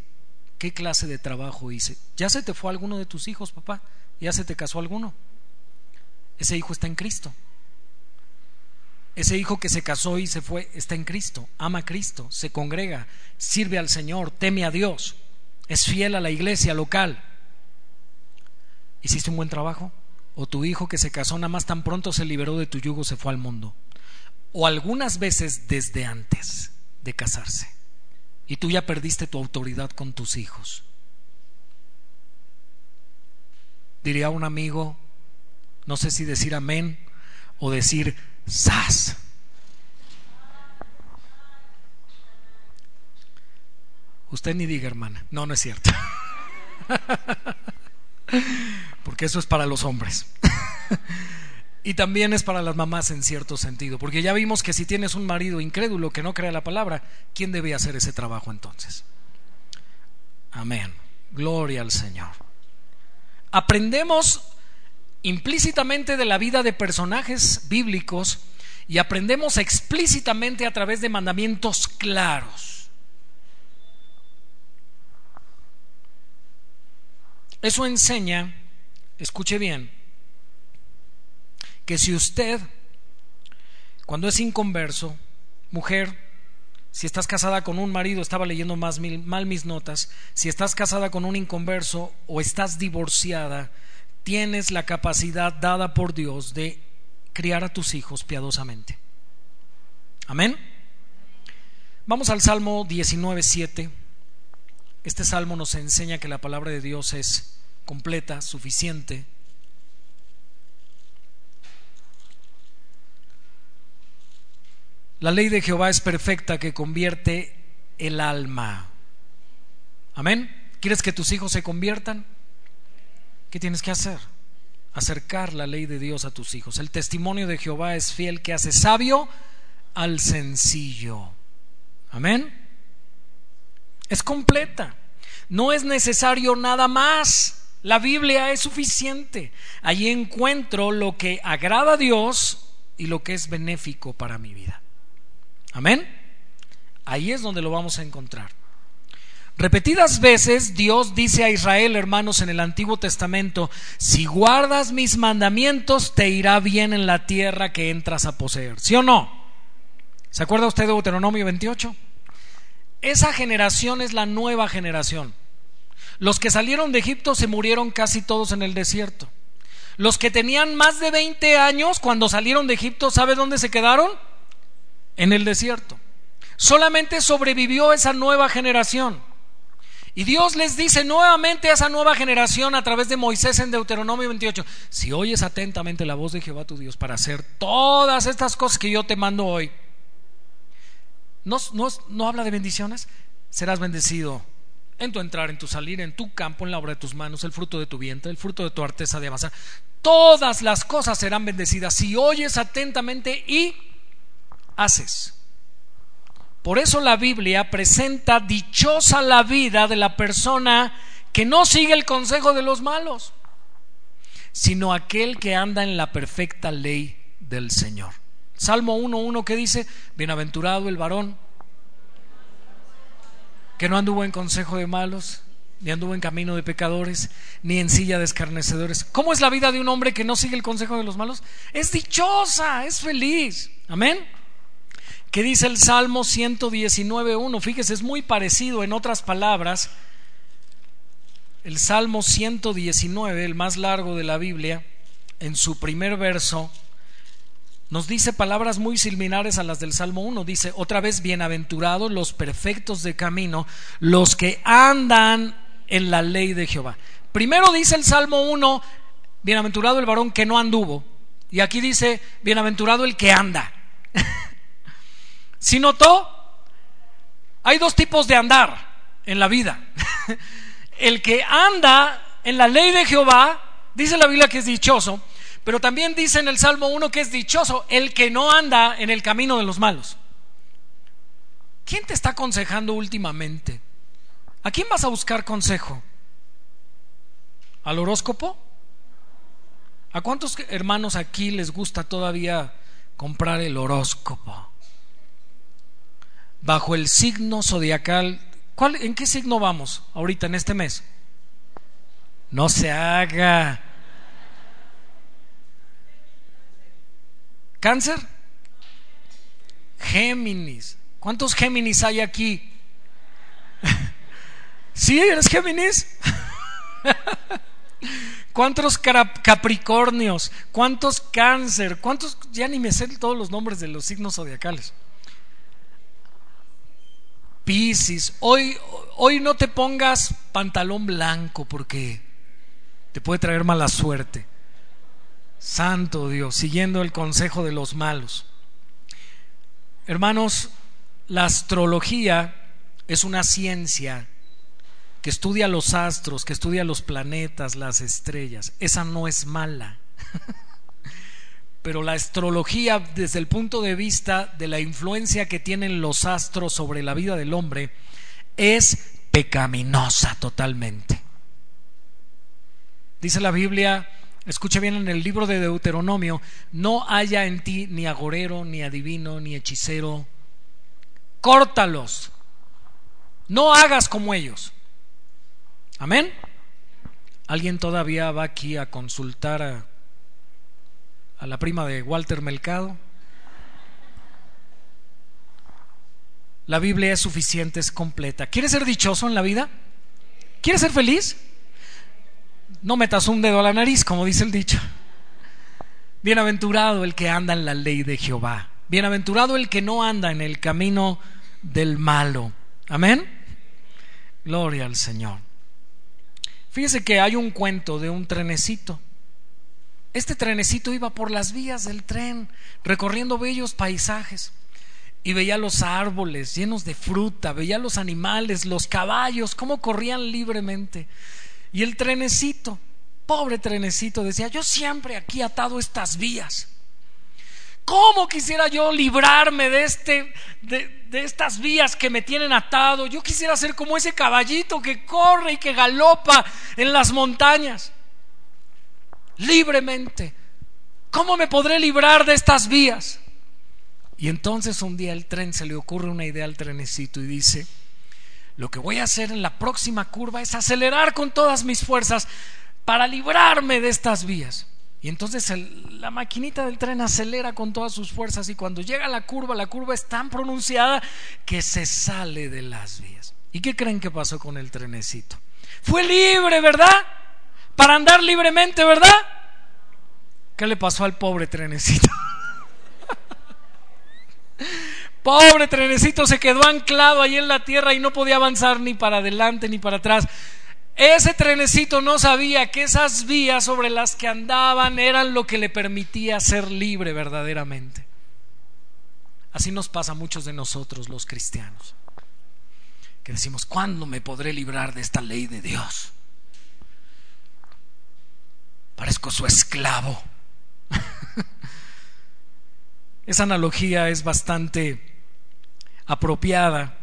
¿Qué clase de trabajo hice? ¿Ya se te fue alguno de tus hijos, papá? ¿Ya se te casó alguno? Ese hijo está en Cristo. Ese hijo que se casó y se fue está en Cristo, ama a Cristo, se congrega, sirve al Señor, teme a Dios, es fiel a la iglesia local. ¿Hiciste un buen trabajo? ¿O tu hijo que se casó nada más tan pronto se liberó de tu yugo se fue al mundo? ¿O algunas veces desde antes de casarse? Y tú ya perdiste tu autoridad con tus hijos. Diría un amigo, no sé si decir amén o decir sas. Usted ni diga, hermana. No, no es cierto. Porque eso es para los hombres. Y también es para las mamás en cierto sentido, porque ya vimos que si tienes un marido incrédulo que no crea la palabra, ¿quién debe hacer ese trabajo entonces? Amén. Gloria al Señor. Aprendemos implícitamente de la vida de personajes bíblicos y aprendemos explícitamente a través de mandamientos claros. Eso enseña, escuche bien, que si usted, cuando es inconverso, mujer, si estás casada con un marido, estaba leyendo más mal mis notas, si estás casada con un inconverso o estás divorciada, tienes la capacidad dada por Dios de criar a tus hijos piadosamente. Amén. Vamos al Salmo 19.7. Este salmo nos enseña que la palabra de Dios es completa, suficiente, La ley de Jehová es perfecta que convierte el alma. Amén. ¿Quieres que tus hijos se conviertan? ¿Qué tienes que hacer? Acercar la ley de Dios a tus hijos. El testimonio de Jehová es fiel que hace sabio al sencillo. Amén. Es completa. No es necesario nada más. La Biblia es suficiente. Allí encuentro lo que agrada a Dios y lo que es benéfico para mi vida. Amén. Ahí es donde lo vamos a encontrar. Repetidas veces Dios dice a Israel, hermanos, en el Antiguo Testamento, si guardas mis mandamientos, te irá bien en la tierra que entras a poseer. ¿Sí o no? ¿Se acuerda usted de Deuteronomio 28? Esa generación es la nueva generación. Los que salieron de Egipto se murieron casi todos en el desierto. Los que tenían más de 20 años cuando salieron de Egipto, ¿sabe dónde se quedaron? En el desierto. Solamente sobrevivió esa nueva generación. Y Dios les dice nuevamente a esa nueva generación a través de Moisés en Deuteronomio 28, si oyes atentamente la voz de Jehová tu Dios para hacer todas estas cosas que yo te mando hoy, ¿no, no, habla de bendiciones? Serás bendecido en tu entrar, en tu salir, en tu campo, en la obra de tus manos, el fruto de tu vientre, el fruto de tu arteza de avanzar. Todas las cosas serán bendecidas si oyes atentamente y haces. Por eso la Biblia presenta dichosa la vida de la persona que no sigue el consejo de los malos, sino aquel que anda en la perfecta ley del Señor. Salmo 1.1 que dice, bienaventurado el varón que no anduvo en consejo de malos, ni anduvo en camino de pecadores, ni en silla de escarnecedores. ¿Cómo es la vida de un hombre que no sigue el consejo de los malos? Es dichosa, es feliz. Amén. ¿Qué dice el Salmo 119.1? Fíjese, es muy parecido en otras palabras. El Salmo 119, el más largo de la Biblia, en su primer verso, nos dice palabras muy similares a las del Salmo 1. Dice, otra vez, bienaventurados los perfectos de camino, los que andan en la ley de Jehová. Primero dice el Salmo 1, bienaventurado el varón que no anduvo. Y aquí dice, bienaventurado el que anda. Si notó? Hay dos tipos de andar en la vida. El que anda en la ley de Jehová, dice la Biblia que es dichoso, pero también dice en el Salmo 1 que es dichoso el que no anda en el camino de los malos. ¿Quién te está aconsejando últimamente? ¿A quién vas a buscar consejo? ¿Al horóscopo? ¿A cuántos hermanos aquí les gusta todavía comprar el horóscopo? Bajo el signo zodiacal. ¿Cuál, ¿En qué signo vamos ahorita en este mes? No se haga. ¿Cáncer? Géminis. ¿Cuántos Géminis hay aquí? ¿Sí? ¿Eres Géminis? ¿Cuántos Capricornios? ¿Cuántos Cáncer? ¿Cuántos? Ya ni me sé todos los nombres de los signos zodiacales. Piscis, hoy, hoy no te pongas pantalón blanco porque te puede traer mala suerte. Santo Dios, siguiendo el consejo de los malos. Hermanos, la astrología es una ciencia que estudia los astros, que estudia los planetas, las estrellas. Esa no es mala. pero la astrología desde el punto de vista de la influencia que tienen los astros sobre la vida del hombre es pecaminosa totalmente. Dice la Biblia, escuche bien en el libro de Deuteronomio, no haya en ti ni agorero, ni adivino, ni hechicero. Córtalos. No hagas como ellos. Amén. ¿Alguien todavía va aquí a consultar a a la prima de Walter Melcado. La Biblia es suficiente, es completa. ¿Quieres ser dichoso en la vida? ¿Quieres ser feliz? No metas un dedo a la nariz, como dice el dicho. Bienaventurado el que anda en la ley de Jehová. Bienaventurado el que no anda en el camino del malo. Amén. Gloria al Señor. Fíjese que hay un cuento de un trenecito. Este trenecito iba por las vías del tren, recorriendo bellos paisajes. Y veía los árboles llenos de fruta, veía los animales, los caballos, cómo corrían libremente. Y el trenecito, pobre trenecito, decía, yo siempre aquí atado estas vías. ¿Cómo quisiera yo librarme de, este, de, de, estas vías que me tienen atado? Yo quisiera ser como ese caballito que corre y que galopa en las montañas, libremente. ¿Cómo me podré librar de estas vías? Y entonces un día el tren se le ocurre una idea al trenecito y dice, lo que voy a hacer en la próxima curva es acelerar con todas mis fuerzas para librarme de estas vías. Y entonces la maquinita del tren acelera con todas sus fuerzas y cuando llega a la curva, la curva es tan pronunciada que se sale de las vías. ¿Y qué creen que pasó con el trenecito? Fue libre, ¿verdad? Para andar libremente, ¿verdad? ¿Qué le pasó al pobre trenecito? Pobre trenecito se quedó anclado ahí en la tierra y no podía avanzar ni para adelante ni para atrás. Ese trenecito no sabía que esas vías sobre las que andaban eran lo que le permitía ser libre verdaderamente. Así nos pasa a muchos de nosotros los cristianos, que decimos, ¿cuándo me podré librar de esta ley de Dios? Parezco su esclavo. Esa analogía es bastante apropiada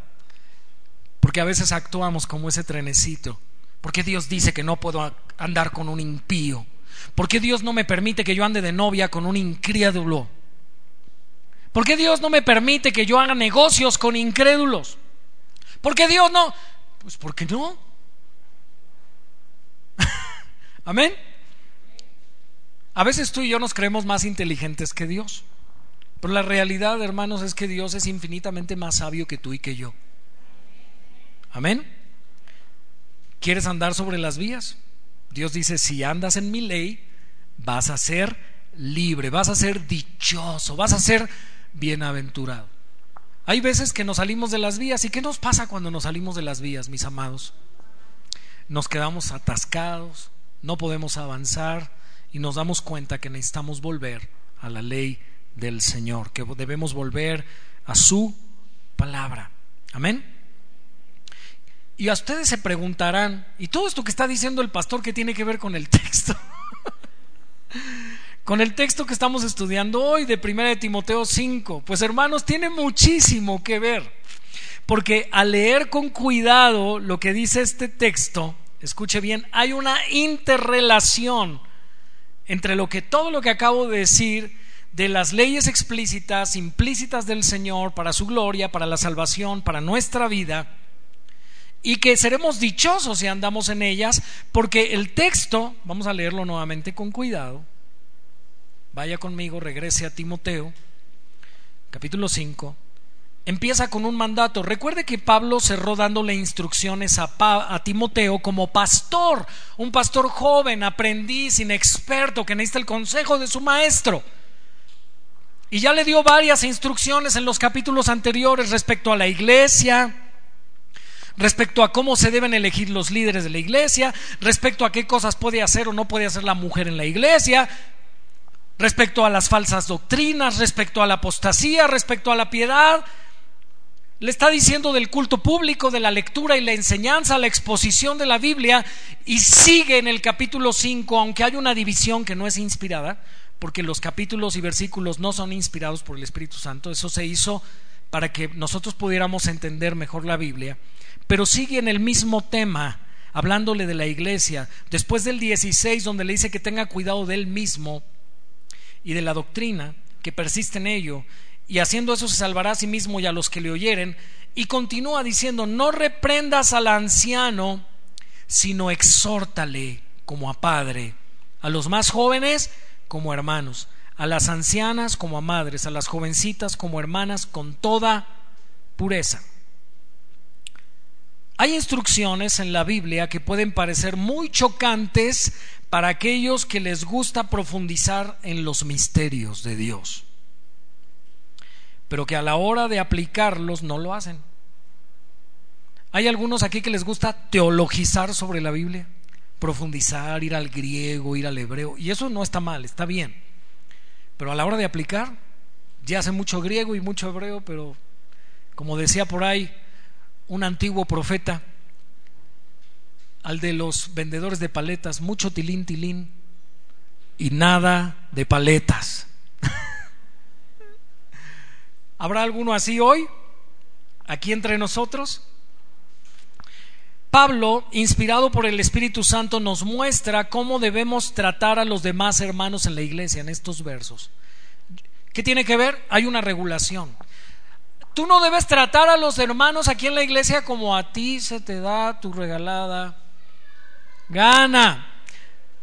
porque a veces actuamos como ese trenecito ¿Por qué Dios dice que no puedo andar con un impío? ¿Por qué Dios no me permite que yo ande de novia con un incrédulo? ¿Por qué Dios no me permite que yo haga negocios con incrédulos? ¿Por qué Dios no? Pues porque no. Amén. A veces tú y yo nos creemos más inteligentes que Dios. Pero la realidad, hermanos, es que Dios es infinitamente más sabio que tú y que yo. Amén. ¿Quieres andar sobre las vías? Dios dice, si andas en mi ley, vas a ser libre, vas a ser dichoso, vas a ser bienaventurado. Hay veces que nos salimos de las vías. ¿Y qué nos pasa cuando nos salimos de las vías, mis amados? Nos quedamos atascados, no podemos avanzar y nos damos cuenta que necesitamos volver a la ley del Señor, que debemos volver a su palabra. Amén. Y a ustedes se preguntarán, ¿y todo esto que está diciendo el pastor qué tiene que ver con el texto? con el texto que estamos estudiando hoy de 1 de Timoteo 5. Pues hermanos, tiene muchísimo que ver. Porque al leer con cuidado lo que dice este texto, escuche bien, hay una interrelación entre lo que todo lo que acabo de decir de las leyes explícitas, implícitas del Señor para su gloria, para la salvación, para nuestra vida, y que seremos dichosos si andamos en ellas, porque el texto, vamos a leerlo nuevamente con cuidado, vaya conmigo, regrese a Timoteo, capítulo 5, empieza con un mandato. Recuerde que Pablo cerró dándole instrucciones a, Timoteo como pastor, un pastor joven, aprendiz, inexperto, que necesita el consejo de su maestro. Y ya le dio varias instrucciones en los capítulos anteriores respecto a la iglesia, respecto a cómo se deben elegir los líderes de la iglesia, respecto a qué cosas puede hacer o no puede hacer la mujer en la iglesia, respecto a las falsas doctrinas, respecto a la apostasía, respecto a la piedad. Le está diciendo del culto público, de la lectura y la enseñanza, la exposición de la Biblia y sigue en el capítulo 5, aunque hay una división que no es inspirada, porque los capítulos y versículos no son inspirados por el Espíritu Santo, eso se hizo para que nosotros pudiéramos entender mejor la Biblia pero sigue en el mismo tema, hablándole de la iglesia. Después del 16, donde le dice que tenga cuidado de él mismo y de la doctrina, que persiste en ello, y haciendo eso se salvará a sí mismo y a los que le oyeren. Y continúa diciendo, no reprendas al anciano, sino exhórtale como a padre, a los más jóvenes como hermanos, a las ancianas como a madres, a las jovencitas como hermanas, con toda pureza. Hay instrucciones en la Biblia que pueden parecer muy chocantes para aquellos que les gusta profundizar en los misterios de Dios, pero que a la hora de aplicarlos no lo hacen. Hay algunos aquí que les gusta teologizar sobre la Biblia, profundizar, ir al griego, ir al hebreo, y eso no está mal, está bien. Pero a la hora de aplicar, ya hace mucho griego y mucho hebreo, pero como decía por ahí un antiguo profeta, al de los vendedores de paletas, mucho tilín, tilín y nada de paletas. ¿Habrá alguno así hoy? Aquí entre nosotros. Pablo, inspirado por el Espíritu Santo, nos muestra cómo debemos tratar a los demás hermanos en la iglesia en estos versos. ¿Qué tiene que ver? Hay una regulación. Tú no debes tratar a los hermanos aquí en la iglesia como a ti se te da tu regalada gana.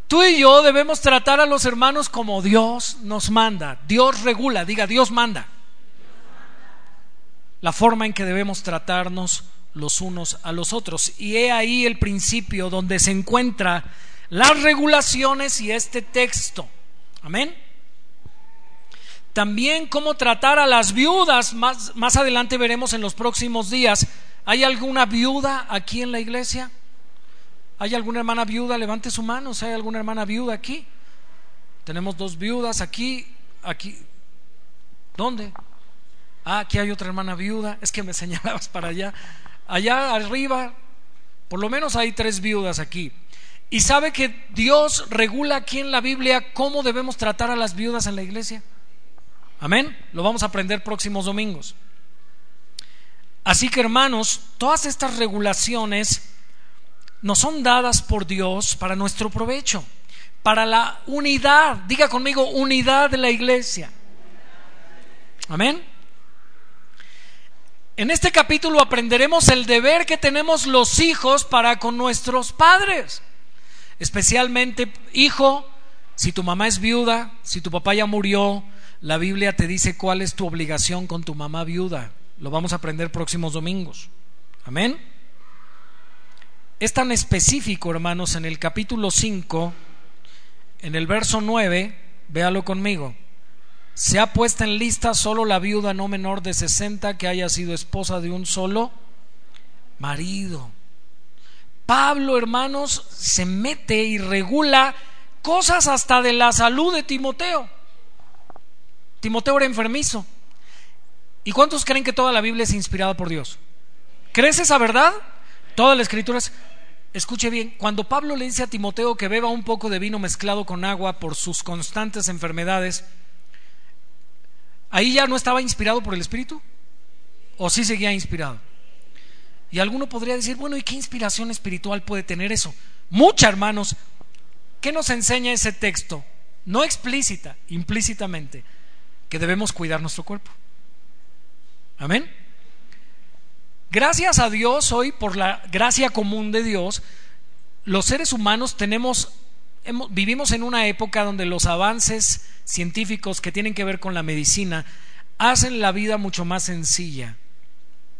Tú y yo debemos tratar a los hermanos como Dios nos manda. Dios regula, diga, Dios manda. La forma en que debemos tratarnos los unos a los otros. Y he ahí el principio donde se encuentra las regulaciones y este texto. Amén. También cómo tratar a las viudas, más, más adelante veremos en los próximos días. ¿Hay alguna viuda aquí en la iglesia? ¿Hay alguna hermana viuda? Levante su mano. ¿Hay alguna hermana viuda aquí? Tenemos dos viudas aquí, aquí. ¿Dónde? Ah, aquí hay otra hermana viuda. Es que me señalabas para allá. Allá arriba, por lo menos hay tres viudas aquí. ¿Y sabe que Dios regula aquí en la Biblia cómo debemos tratar a las viudas en la iglesia? Amén. Lo vamos a aprender próximos domingos. Así que hermanos, todas estas regulaciones nos son dadas por Dios para nuestro provecho, para la unidad, diga conmigo, unidad de la iglesia. Amén. En este capítulo aprenderemos el deber que tenemos los hijos para con nuestros padres. Especialmente, hijo, si tu mamá es viuda, si tu papá ya murió, la Biblia te dice cuál es tu obligación con tu mamá viuda. Lo vamos a aprender próximos domingos. Amén. Es tan específico, hermanos, en el capítulo 5, en el verso 9, véalo conmigo. Se ha puesto en lista solo la viuda no menor de 60 que haya sido esposa de un solo marido. Pablo, hermanos, se mete y regula cosas hasta de la salud de Timoteo. Timoteo era enfermizo. ¿Y cuántos creen que toda la Biblia es inspirada por Dios? ¿Crees esa verdad? Toda la escritura es Escuche bien, cuando Pablo le dice a Timoteo que beba un poco de vino mezclado con agua por sus constantes enfermedades, ¿ahí ya no estaba inspirado por el Espíritu? ¿O sí seguía inspirado? Y alguno podría decir, bueno, ¿y qué inspiración espiritual puede tener eso? Mucha, hermanos. ¿Qué nos enseña ese texto? No explícita, implícitamente, que debemos cuidar nuestro cuerpo. Amén. Gracias a Dios hoy, por la gracia común de Dios, los seres humanos tenemos, vivimos en una época donde los avances científicos que tienen que ver con la medicina hacen la vida mucho más sencilla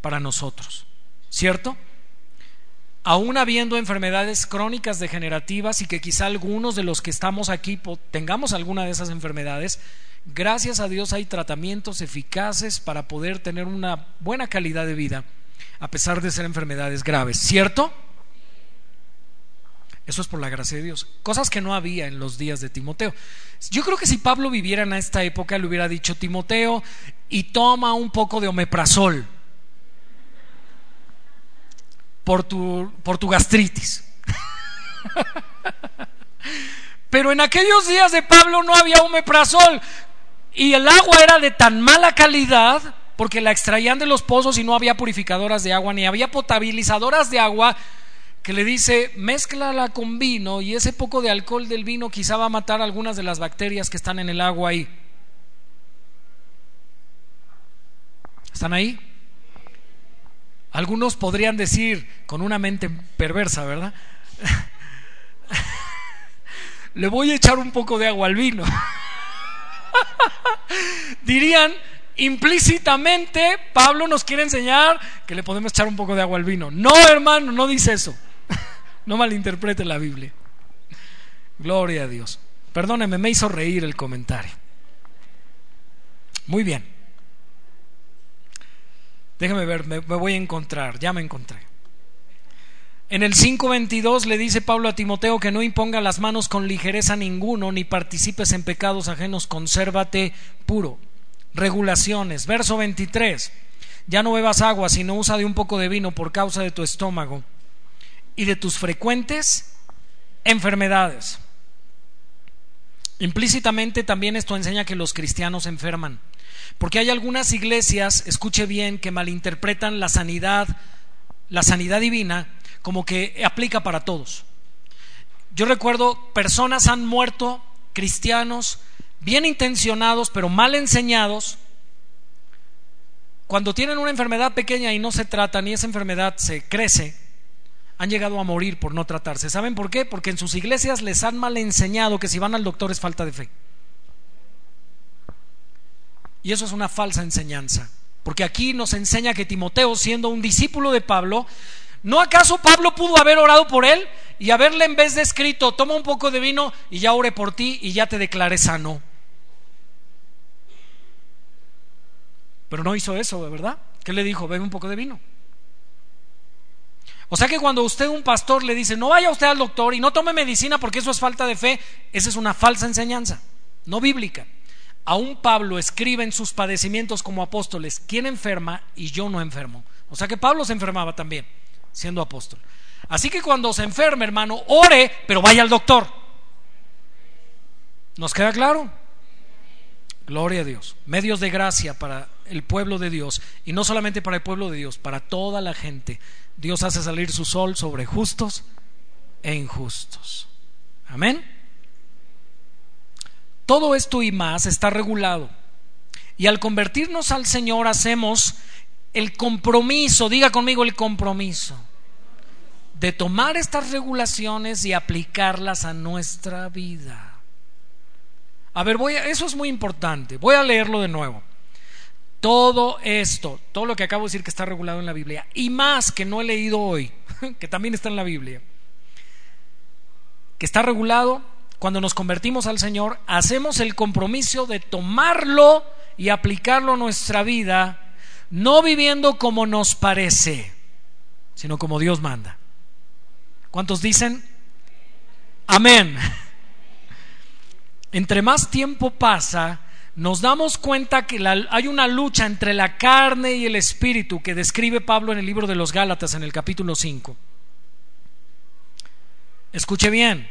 para nosotros, ¿cierto? Aún habiendo enfermedades crónicas degenerativas y que quizá algunos de los que estamos aquí tengamos alguna de esas enfermedades, gracias a Dios hay tratamientos eficaces para poder tener una buena calidad de vida a pesar de ser enfermedades graves, ¿cierto? Eso es por la gracia de Dios. Cosas que no había en los días de Timoteo. Yo creo que si Pablo viviera en esta época, le hubiera dicho, Timoteo, y toma un poco de omeprazol por tu, por tu gastritis. Pero en aquellos días de Pablo no había omeprazol y el agua era de tan mala calidad porque la extraían de los pozos y no había purificadoras de agua ni había potabilizadoras de agua que le dice, mézclala con vino y ese poco de alcohol del vino quizá va a matar algunas de las bacterias que están en el agua ahí. ¿Están ahí? Algunos podrían decir, con una mente perversa, ¿verdad? Le voy a echar un poco de agua al vino. Dirían, implícitamente Pablo nos quiere enseñar que le podemos echar un poco de agua al vino. No, hermano, no dice eso. No malinterprete la Biblia. Gloria a Dios. Perdóneme, me hizo reír el comentario. Muy bien. Déjame ver, me, voy a encontrar, ya me encontré. En el 5.22 le dice Pablo a Timoteo que no imponga las manos con ligereza ninguno, ni participes en pecados ajenos, consérvate puro. Regulaciones. Verso 23. Ya no bebas agua, sino usa de un poco de vino por causa de tu estómago y de tus frecuentes enfermedades. Implícitamente también esto enseña que los cristianos enferman. Porque hay algunas iglesias, escuche bien, que malinterpretan la sanidad, la sanidad divina, como que aplica para todos. Yo recuerdo personas han muerto, cristianos, bien intencionados, pero mal enseñados, cuando tienen una enfermedad pequeña y no se tratan y esa enfermedad se crece, han llegado a morir por no tratarse. ¿Saben por qué? Porque en sus iglesias les han mal enseñado que si van al doctor es falta de fe. Y eso es una falsa enseñanza. Porque aquí nos enseña que Timoteo, siendo un discípulo de Pablo, ¿no acaso Pablo pudo haber orado por él y haberle en vez de escrito, toma un poco de vino y ya ore por ti y ya te declaré sano? Pero no hizo eso, ¿verdad? ¿Qué le dijo? Bebe un poco de vino. O sea que cuando usted, un pastor, le dice, no vaya usted al doctor y no tome medicina porque eso es falta de fe, esa es una falsa enseñanza, no bíblica. Aún Pablo escribe en sus padecimientos como apóstoles, ¿quién enferma y yo no enfermo? O sea que Pablo se enfermaba también, siendo apóstol. Así que cuando se enferme, hermano, ore, pero vaya al doctor. ¿Nos queda claro? Gloria a Dios. Medios de gracia para el pueblo de Dios. Y no solamente para el pueblo de Dios, para toda la gente. Dios hace salir su sol sobre justos e injustos. Amén. Todo esto y más está regulado. Y al convertirnos al Señor hacemos el compromiso, diga conmigo el compromiso, de tomar estas regulaciones y aplicarlas a nuestra vida. A ver, voy a, eso es muy importante. Voy a leerlo de nuevo. Todo esto, todo lo que acabo de decir que está regulado en la Biblia, y más que no he leído hoy, que también está en la Biblia, que está regulado cuando nos convertimos al Señor, hacemos el compromiso de tomarlo y aplicarlo a nuestra vida, no viviendo como nos parece, sino como Dios manda. ¿Cuántos dicen? Amén. Entre más tiempo pasa, nos damos cuenta que hay una lucha entre la carne y el espíritu que describe Pablo en el libro de los Gálatas en el capítulo 5. Escuche bien.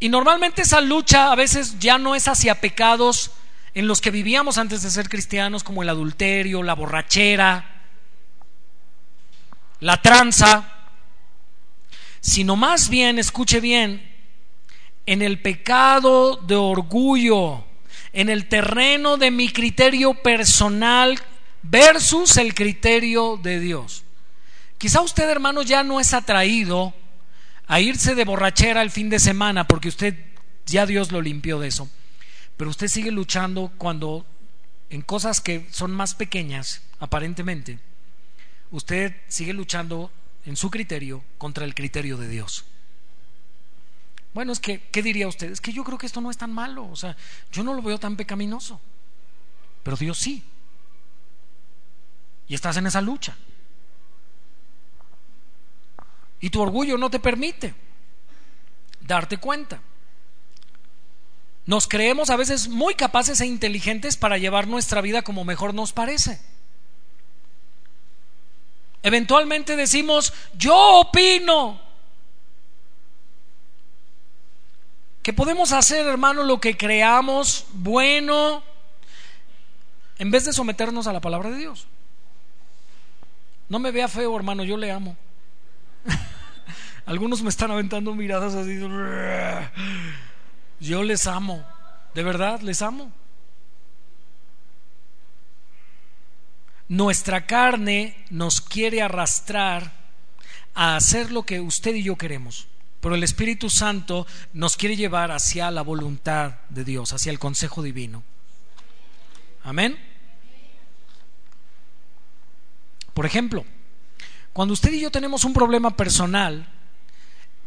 Y normalmente esa lucha a veces ya no es hacia pecados en los que vivíamos antes de ser cristianos, como el adulterio, la borrachera, la tranza, sino más bien, escuche bien, en el pecado de orgullo, en el terreno de mi criterio personal versus el criterio de Dios. Quizá usted, hermano, ya no es atraído a irse de borrachera el fin de semana porque usted ya Dios lo limpió de eso. Pero usted sigue luchando cuando en cosas que son más pequeñas, aparentemente, usted sigue luchando en su criterio contra el criterio de Dios. Bueno, es que, ¿qué diría usted? Es que yo creo que esto no es tan malo, o sea, yo no lo veo tan pecaminoso, pero Dios sí. Y estás en esa lucha. Y tu orgullo no te permite darte cuenta. Nos creemos a veces muy capaces e inteligentes para llevar nuestra vida como mejor nos parece. Eventualmente decimos, yo opino que podemos hacer, hermano, lo que creamos bueno en vez de someternos a la palabra de Dios. No me vea feo, hermano, yo le amo. Algunos me están aventando miradas así. Yo les amo, de verdad, les amo. Nuestra carne nos quiere arrastrar a hacer lo que usted y yo queremos, pero el Espíritu Santo nos quiere llevar hacia la voluntad de Dios, hacia el consejo divino. Amén. Por ejemplo, cuando usted y yo tenemos un problema personal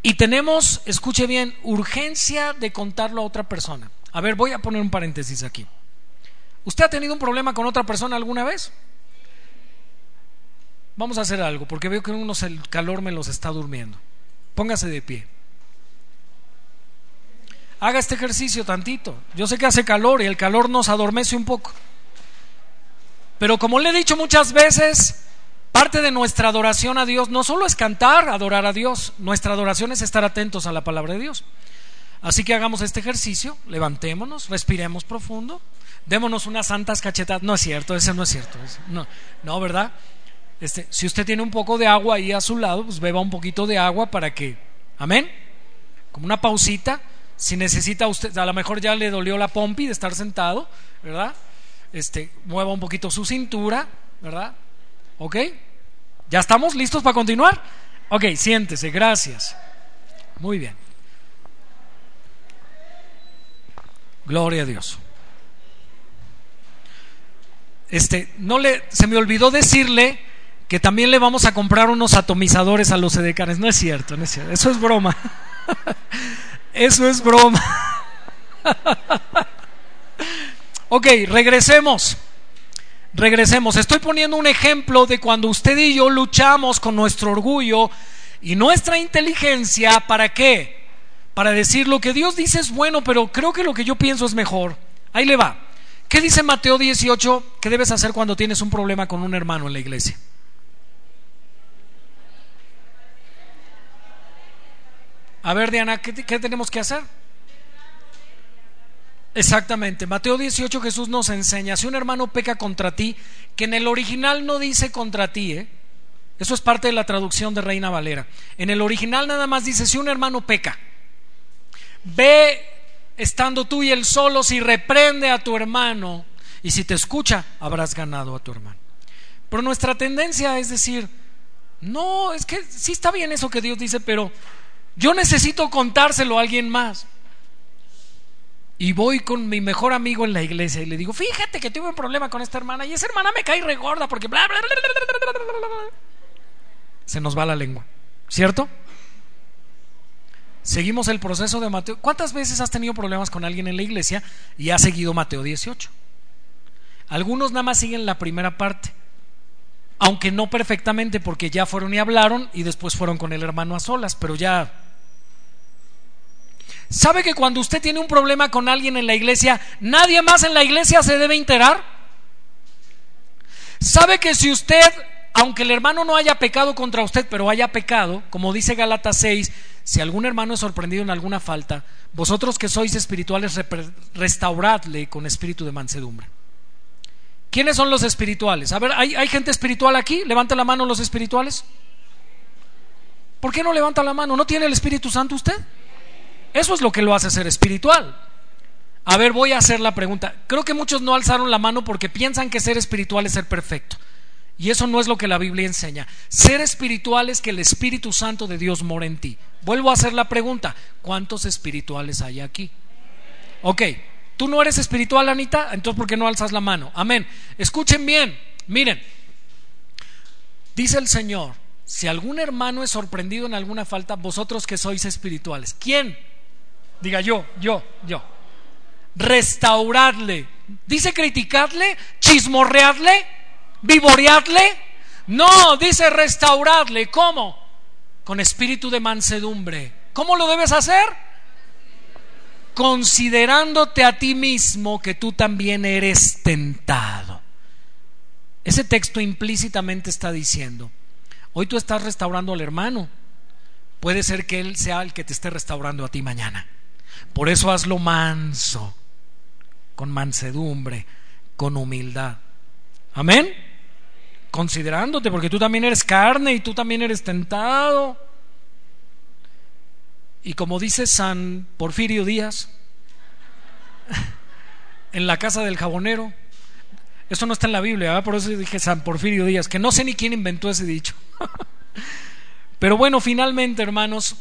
y tenemos, escuche bien, urgencia de contarlo a otra persona. A ver, voy a poner un paréntesis aquí. ¿Usted ha tenido un problema con otra persona alguna vez? Vamos a hacer algo, porque veo que el calor me los está durmiendo. Póngase de pie. Haga este ejercicio tantito. Yo sé que hace calor y el calor nos adormece un poco. Pero como le he dicho muchas veces, parte de nuestra adoración a Dios no solo es cantar, adorar a Dios, nuestra adoración es estar atentos a la palabra de Dios. Así que hagamos este ejercicio, levantémonos, respiremos profundo, démonos unas santas cachetadas. No es cierto, ese no es cierto. No, no, ¿verdad? Este, si usted tiene un poco de agua ahí a su lado, pues beba un poquito de agua para que, amén, como una pausita. Si necesita usted, a lo mejor ya le dolió la pompi de estar sentado, ¿verdad? Este, mueva un poquito su cintura, ¿verdad? ¿Ok? ¿Ya estamos listos para continuar? Ok, siéntese, gracias. Muy bien. Gloria a Dios. Este, no le, se me olvidó decirle que también le vamos a comprar unos atomizadores a los edecanes. No es cierto, no es cierto. Eso es broma. Eso es broma. ok, regresemos. Regresemos. Estoy poniendo un ejemplo de cuando usted y yo luchamos con nuestro orgullo y nuestra inteligencia. ¿Para qué? Para decir lo que Dios dice es bueno, pero creo que lo que yo pienso es mejor. Ahí le va. ¿Qué dice Mateo 18 que debes hacer cuando tienes un problema con un hermano en la iglesia? A ver, Diana, ¿qué, tenemos que hacer? Exactamente. Mateo 18 Jesús nos enseña, si un hermano peca contra ti, que en el original no dice contra ti, ¿eh? Eso es parte de la traducción de Reina Valera. En el original nada más dice, si un hermano peca, ve estando tú y él solos y reprende a tu hermano, y si te escucha, habrás ganado a tu hermano. Pero nuestra tendencia es decir, no, es que sí está bien eso que Dios dice, pero yo necesito contárselo a alguien más. Y voy con mi mejor amigo en la iglesia y le digo, fíjate que tuve un problema con esta hermana y esa hermana me cae regorda porque bla, bla, bla, Se nos va la lengua, ¿cierto? Seguimos el proceso de Mateo. ¿Cuántas veces has tenido problemas con alguien en la iglesia y has seguido Mateo 18? Algunos nada más siguen la primera parte, aunque no perfectamente porque ya fueron y hablaron y después fueron con el hermano a solas, pero ya ¿Sabe que cuando usted tiene un problema con alguien en la iglesia, nadie más en la iglesia se debe enterar? ¿Sabe que si usted, aunque el hermano no haya pecado contra usted, pero haya pecado, como dice Galatas 6, si algún hermano es sorprendido en alguna falta, vosotros que sois espirituales, restauradle con espíritu de mansedumbre? ¿Quiénes son los espirituales? A ver, ¿hay, ¿hay gente espiritual aquí? Levanta la mano los espirituales. ¿Por qué no levanta la mano? ¿No tiene el Espíritu Santo usted? Eso es lo que lo hace ser espiritual. A ver, voy a hacer la pregunta. Creo que muchos no alzaron la mano porque piensan que ser espiritual es ser perfecto. Y eso no es lo que la Biblia enseña. Ser espiritual es que el Espíritu Santo de Dios mora en ti. Vuelvo a hacer la pregunta. ¿Cuántos espirituales hay aquí? Ok, ¿tú no eres espiritual, Anita? Entonces, ¿por qué no alzas la mano? Amén. Escuchen bien. Miren, dice el Señor, si algún hermano es sorprendido en alguna falta, vosotros que sois espirituales, ¿quién? Diga yo, yo, yo. Restauradle. Dice criticarle, chismorrearle, vivorearle. No, dice restauradle. ¿Cómo? Con espíritu de mansedumbre. ¿Cómo lo debes hacer? Considerándote a ti mismo que tú también eres tentado. Ese texto implícitamente está diciendo, hoy tú estás restaurando al hermano, puede ser que él sea el que te esté restaurando a ti mañana. Por eso hazlo manso, con mansedumbre, con humildad. Amén. Considerándote, porque tú también eres carne y tú también eres tentado. Y como dice San Porfirio Díaz, en la casa del jabonero, esto no está en la Biblia, por eso dije San Porfirio Díaz, que no sé ni quién inventó ese dicho. Pero bueno, finalmente, hermanos,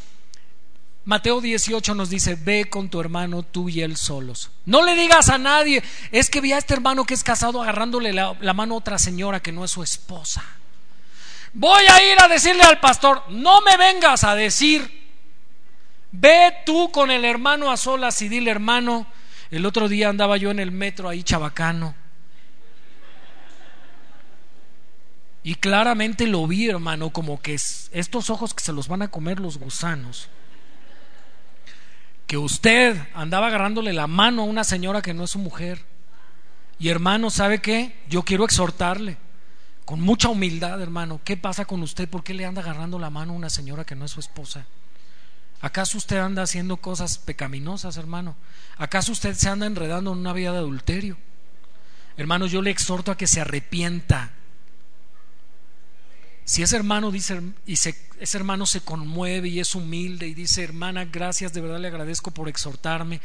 Mateo 18 nos dice, ve con tu hermano tú y él solos. No le digas a nadie, es que vi a este hermano que es casado agarrándole la, mano a otra señora que no es su esposa. voy a ir a decirle al pastor, no me vengas a decir, ve tú con el hermano a solas y dile hermano, el otro día andaba yo en el metro ahí chabacano. Y claramente lo vi, hermano, como que estos ojos que se los van a comer los gusanos. Que usted andaba agarrándole la mano a una señora que no es su mujer. Y hermano, ¿sabe qué? Yo quiero exhortarle con mucha humildad, hermano. ¿Qué pasa con usted? ¿Por qué le anda agarrando la mano a una señora que no es su esposa? ¿Acaso usted anda haciendo cosas pecaminosas, hermano? ¿Acaso usted se anda enredando en una vida de adulterio? Hermano, yo le exhorto a que se arrepienta. Si ese hermano dice y ese hermano se conmueve y es humilde y dice, "Hermana, gracias, de verdad le agradezco por exhortarme.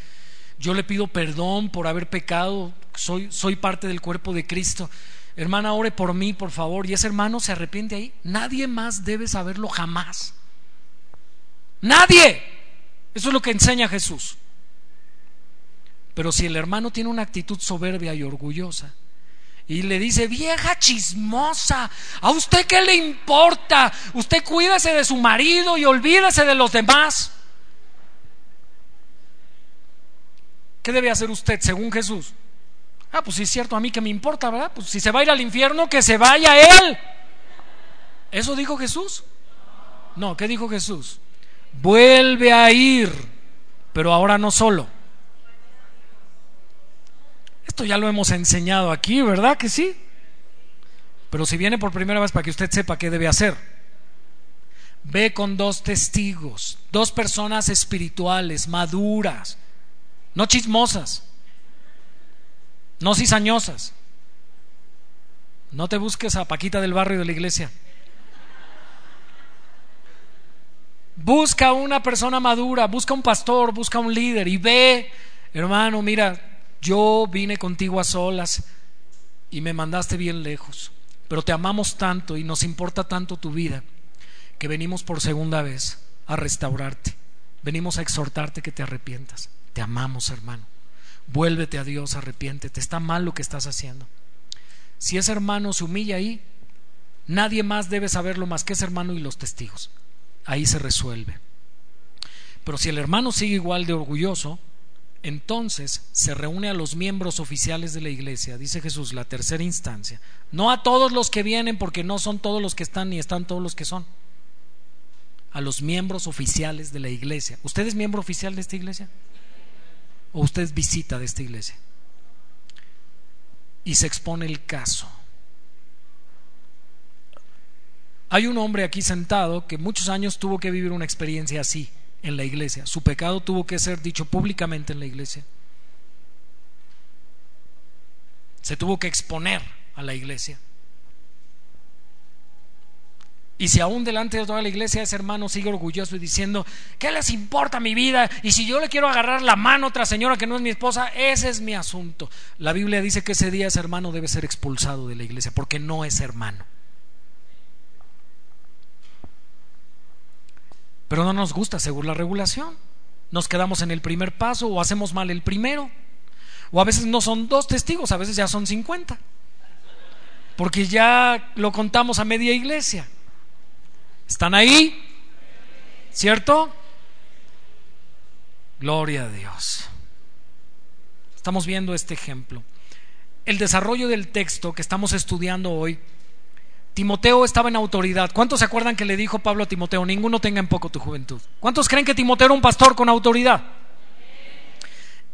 Yo le pido perdón por haber pecado, soy soy parte del cuerpo de Cristo." Hermana, ore por mí, por favor. Y ese hermano se arrepiente ahí. Nadie más debe saberlo jamás. Nadie. Eso es lo que enseña Jesús. Pero si el hermano tiene una actitud soberbia y orgullosa y le dice, vieja chismosa, ¿a usted qué le importa? Usted cuídese de su marido y olvídese de los demás. ¿Qué debe hacer usted según Jesús? Ah, pues sí es cierto, a mí que me importa, ¿verdad? Pues si se va a ir al infierno, que se vaya él. ¿Eso dijo Jesús? No, ¿qué dijo Jesús? vuelve a ir, pero ahora no solo. Esto ya lo hemos enseñado aquí, ¿verdad que sí? Pero si viene por primera vez para que usted sepa qué debe hacer, ve con dos testigos, dos personas espirituales, maduras, no chismosas, no cizañosas. No te busques a Paquita del barrio de la iglesia. Busca una persona madura, busca un pastor, busca un líder y ve, hermano, mira, yo vine contigo a solas y me mandaste bien lejos, pero te amamos tanto y nos importa tanto tu vida que venimos por segunda vez a restaurarte, venimos a exhortarte que te arrepientas. Te amamos, hermano. Vuélvete a Dios, arrepiéntete, está mal lo que estás haciendo. Si ese hermano se humilla ahí, nadie más debe saberlo más que ese hermano y los testigos ahí se resuelve. Pero si el hermano sigue igual de orgulloso, entonces se reúne a los miembros oficiales de la iglesia, dice Jesús, la tercera instancia. No a todos los que vienen, porque no son todos los que están ni están todos los que son. A los miembros oficiales de la iglesia. ¿Usted es miembro oficial de esta iglesia? ¿O usted es visita de esta iglesia? Y se expone el caso. Hay un hombre aquí sentado que muchos años tuvo que vivir una experiencia así en la iglesia. Su pecado tuvo que ser dicho públicamente en la iglesia. Se tuvo que exponer a la iglesia. Y si aún delante de toda la iglesia ese hermano sigue orgulloso y diciendo, ¿qué les importa mi vida? Y si yo le quiero agarrar la mano a otra señora que no es mi esposa, ese es mi asunto. La Biblia dice que ese día ese hermano debe ser expulsado de la iglesia porque no es hermano. Pero no nos gusta según la regulación. Nos quedamos en el primer paso o hacemos mal el primero. O a veces no son dos testigos, a veces ya son cincuenta. Porque ya lo contamos a media iglesia. ¿Están ahí? ¿Cierto? Gloria a Dios. Estamos viendo este ejemplo. El desarrollo del texto que estamos estudiando hoy Timoteo estaba en autoridad. ¿Cuántos se acuerdan que le dijo Pablo a Timoteo? Ninguno tenga en poco tu juventud. ¿Cuántos creen que Timoteo era un pastor con autoridad?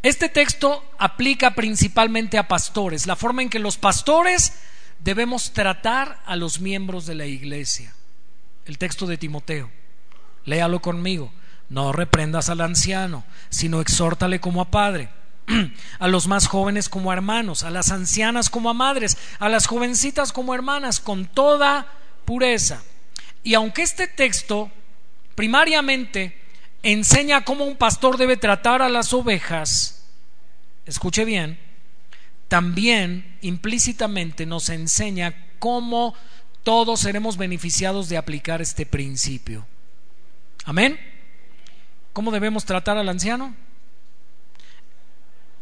Este texto aplica principalmente a pastores, la forma en que los pastores debemos tratar a los miembros de la iglesia. El texto de Timoteo. Léalo conmigo. No reprendas al anciano, sino exhórtale como a padre a los más jóvenes como hermanos, a las ancianas como a madres, a las jovencitas como hermanas, con toda pureza. Y aunque este texto primariamente enseña cómo un pastor debe tratar a las ovejas, escuche bien, también implícitamente nos enseña cómo todos seremos beneficiados de aplicar este principio. Amén. ¿Cómo debemos tratar al anciano?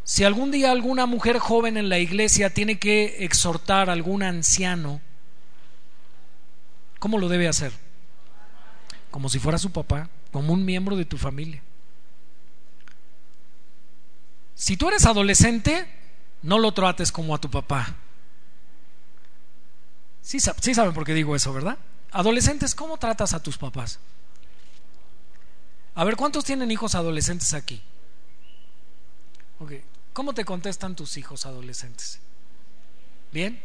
Si algún día alguna mujer joven en la iglesia tiene que exhortar a algún anciano, ¿Cómo lo debe hacer? Como si fuera su papá, como un miembro de tu familia. Si tú eres adolescente, no lo trates como a tu papá. Sí, sí saben por qué digo eso, ¿verdad? Adolescentes, ¿cómo tratas a tus papás? A ver, ¿cuántos tienen hijos adolescentes aquí? ¿Cómo te contestan tus hijos adolescentes? ¿Bien?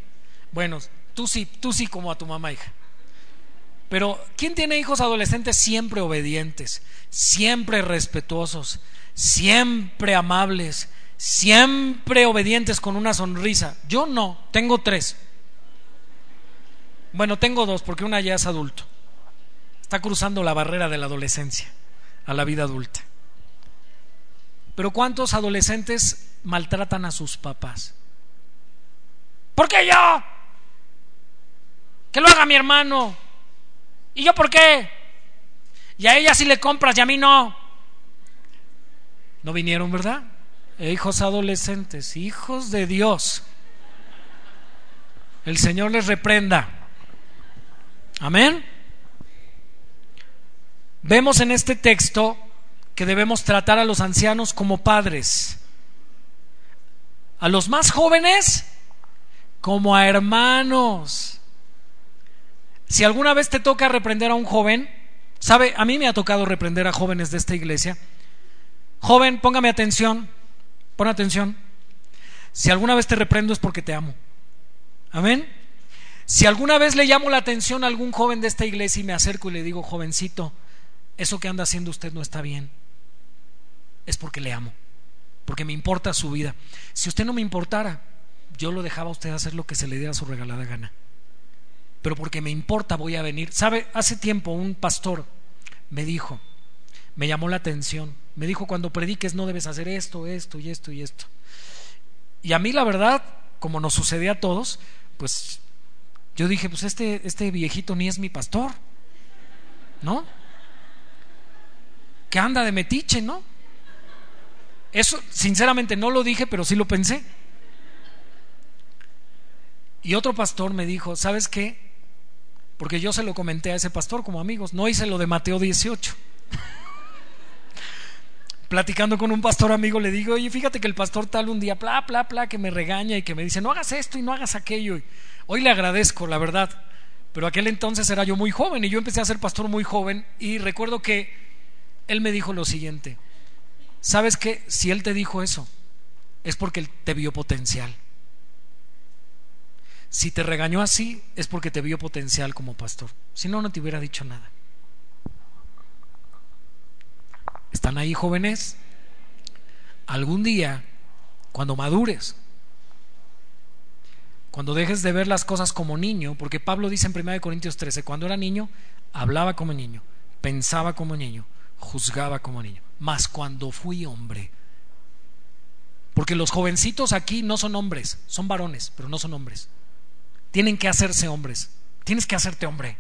Bueno, tú sí, tú sí como a tu mamá, hija. Pero, ¿quién tiene hijos adolescentes siempre obedientes, siempre respetuosos, siempre amables, siempre obedientes con una sonrisa? Yo no, tengo tres. Bueno, tengo dos, porque una ya es adulto. Está cruzando la barrera de la adolescencia a la vida adulta. Pero ¿cuántos adolescentes maltratan a sus papás? ¿Por qué yo? Que lo haga mi hermano. ¿Y yo por qué? Y a ella sí le compras y a mí no. No vinieron, ¿verdad? hijos adolescentes, hijos de Dios. El Señor les reprenda. Amén. Vemos en este texto que debemos tratar a los ancianos como padres, a los más jóvenes como a hermanos. Si alguna vez te toca reprender a un joven, sabe, a mí me ha tocado reprender a jóvenes de esta iglesia. Joven, póngame atención, pon atención. Si alguna vez te reprendo es porque te amo. Amén. Si alguna vez le llamo la atención a algún joven de esta iglesia y me acerco y le digo, jovencito, eso que anda haciendo usted no está bien, es porque le amo, porque me importa su vida. Si usted no me importara, yo lo dejaba a usted hacer lo que se le diera su regalada gana. Pero porque me importa voy a venir. ¿Sabe? Hace tiempo un pastor me dijo, me llamó la atención, me dijo, cuando prediques no debes hacer esto, esto y esto y esto. Y a mí la verdad, como nos sucede a todos, pues yo dije, pues este, este viejito ni es mi pastor, ¿no? Que anda de metiche, ¿no? Eso, sinceramente, no lo dije, pero sí lo pensé. Y otro pastor me dijo, ¿sabes qué? Porque yo se lo comenté a ese pastor como amigos, no hice lo de Mateo 18. Platicando con un pastor amigo le digo, oye, fíjate que el pastor tal un día, bla, bla, bla, que me regaña y que me dice, no hagas esto y no hagas aquello. Hoy le agradezco, la verdad, pero aquel entonces era yo muy joven y yo empecé a ser pastor muy joven y recuerdo que él me dijo lo siguiente, ¿sabes qué? Si él te dijo eso, es porque él te vio potencial. Si te regañó así, es porque te vio potencial como pastor. Si no, no te hubiera dicho nada. ¿Están ahí jóvenes? Algún día, cuando madures, cuando dejes de ver las cosas como niño, porque Pablo dice en 1 Corintios 13, cuando era niño, hablaba como niño, pensaba como niño, juzgaba como niño. Mas cuando fui hombre, porque los jovencitos aquí no son hombres, son varones, pero no son hombres. Tienen que hacerse hombres. Tienes que hacerte hombre.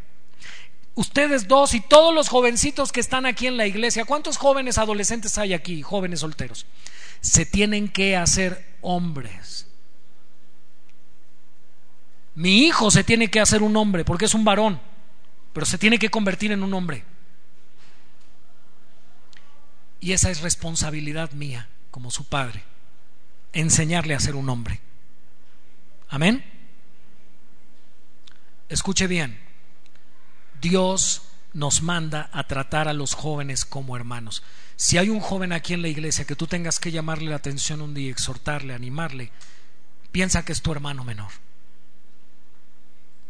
Ustedes dos y todos los jovencitos que están aquí en la iglesia, ¿cuántos jóvenes adolescentes hay aquí, jóvenes solteros? Se tienen que hacer hombres. Mi hijo se tiene que hacer un hombre porque es un varón, pero se tiene que convertir en un hombre. Y esa es responsabilidad mía como su padre, enseñarle a ser un hombre. Amén. Escuche bien, Dios nos manda a tratar a los jóvenes como hermanos. Si hay un joven aquí en la iglesia que tú tengas que llamarle la atención un día, exhortarle, animarle, piensa que es tu hermano menor.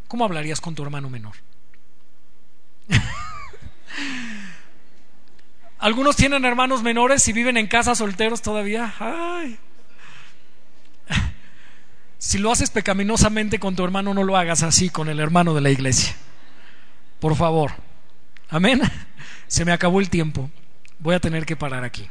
¿Cómo hablarías con tu hermano menor? Algunos tienen hermanos menores y viven en casa solteros todavía. Si lo haces pecaminosamente con tu hermano, no lo hagas así con el hermano de la iglesia. Por favor. Amén. Se me acabó el tiempo. Voy a tener que parar aquí.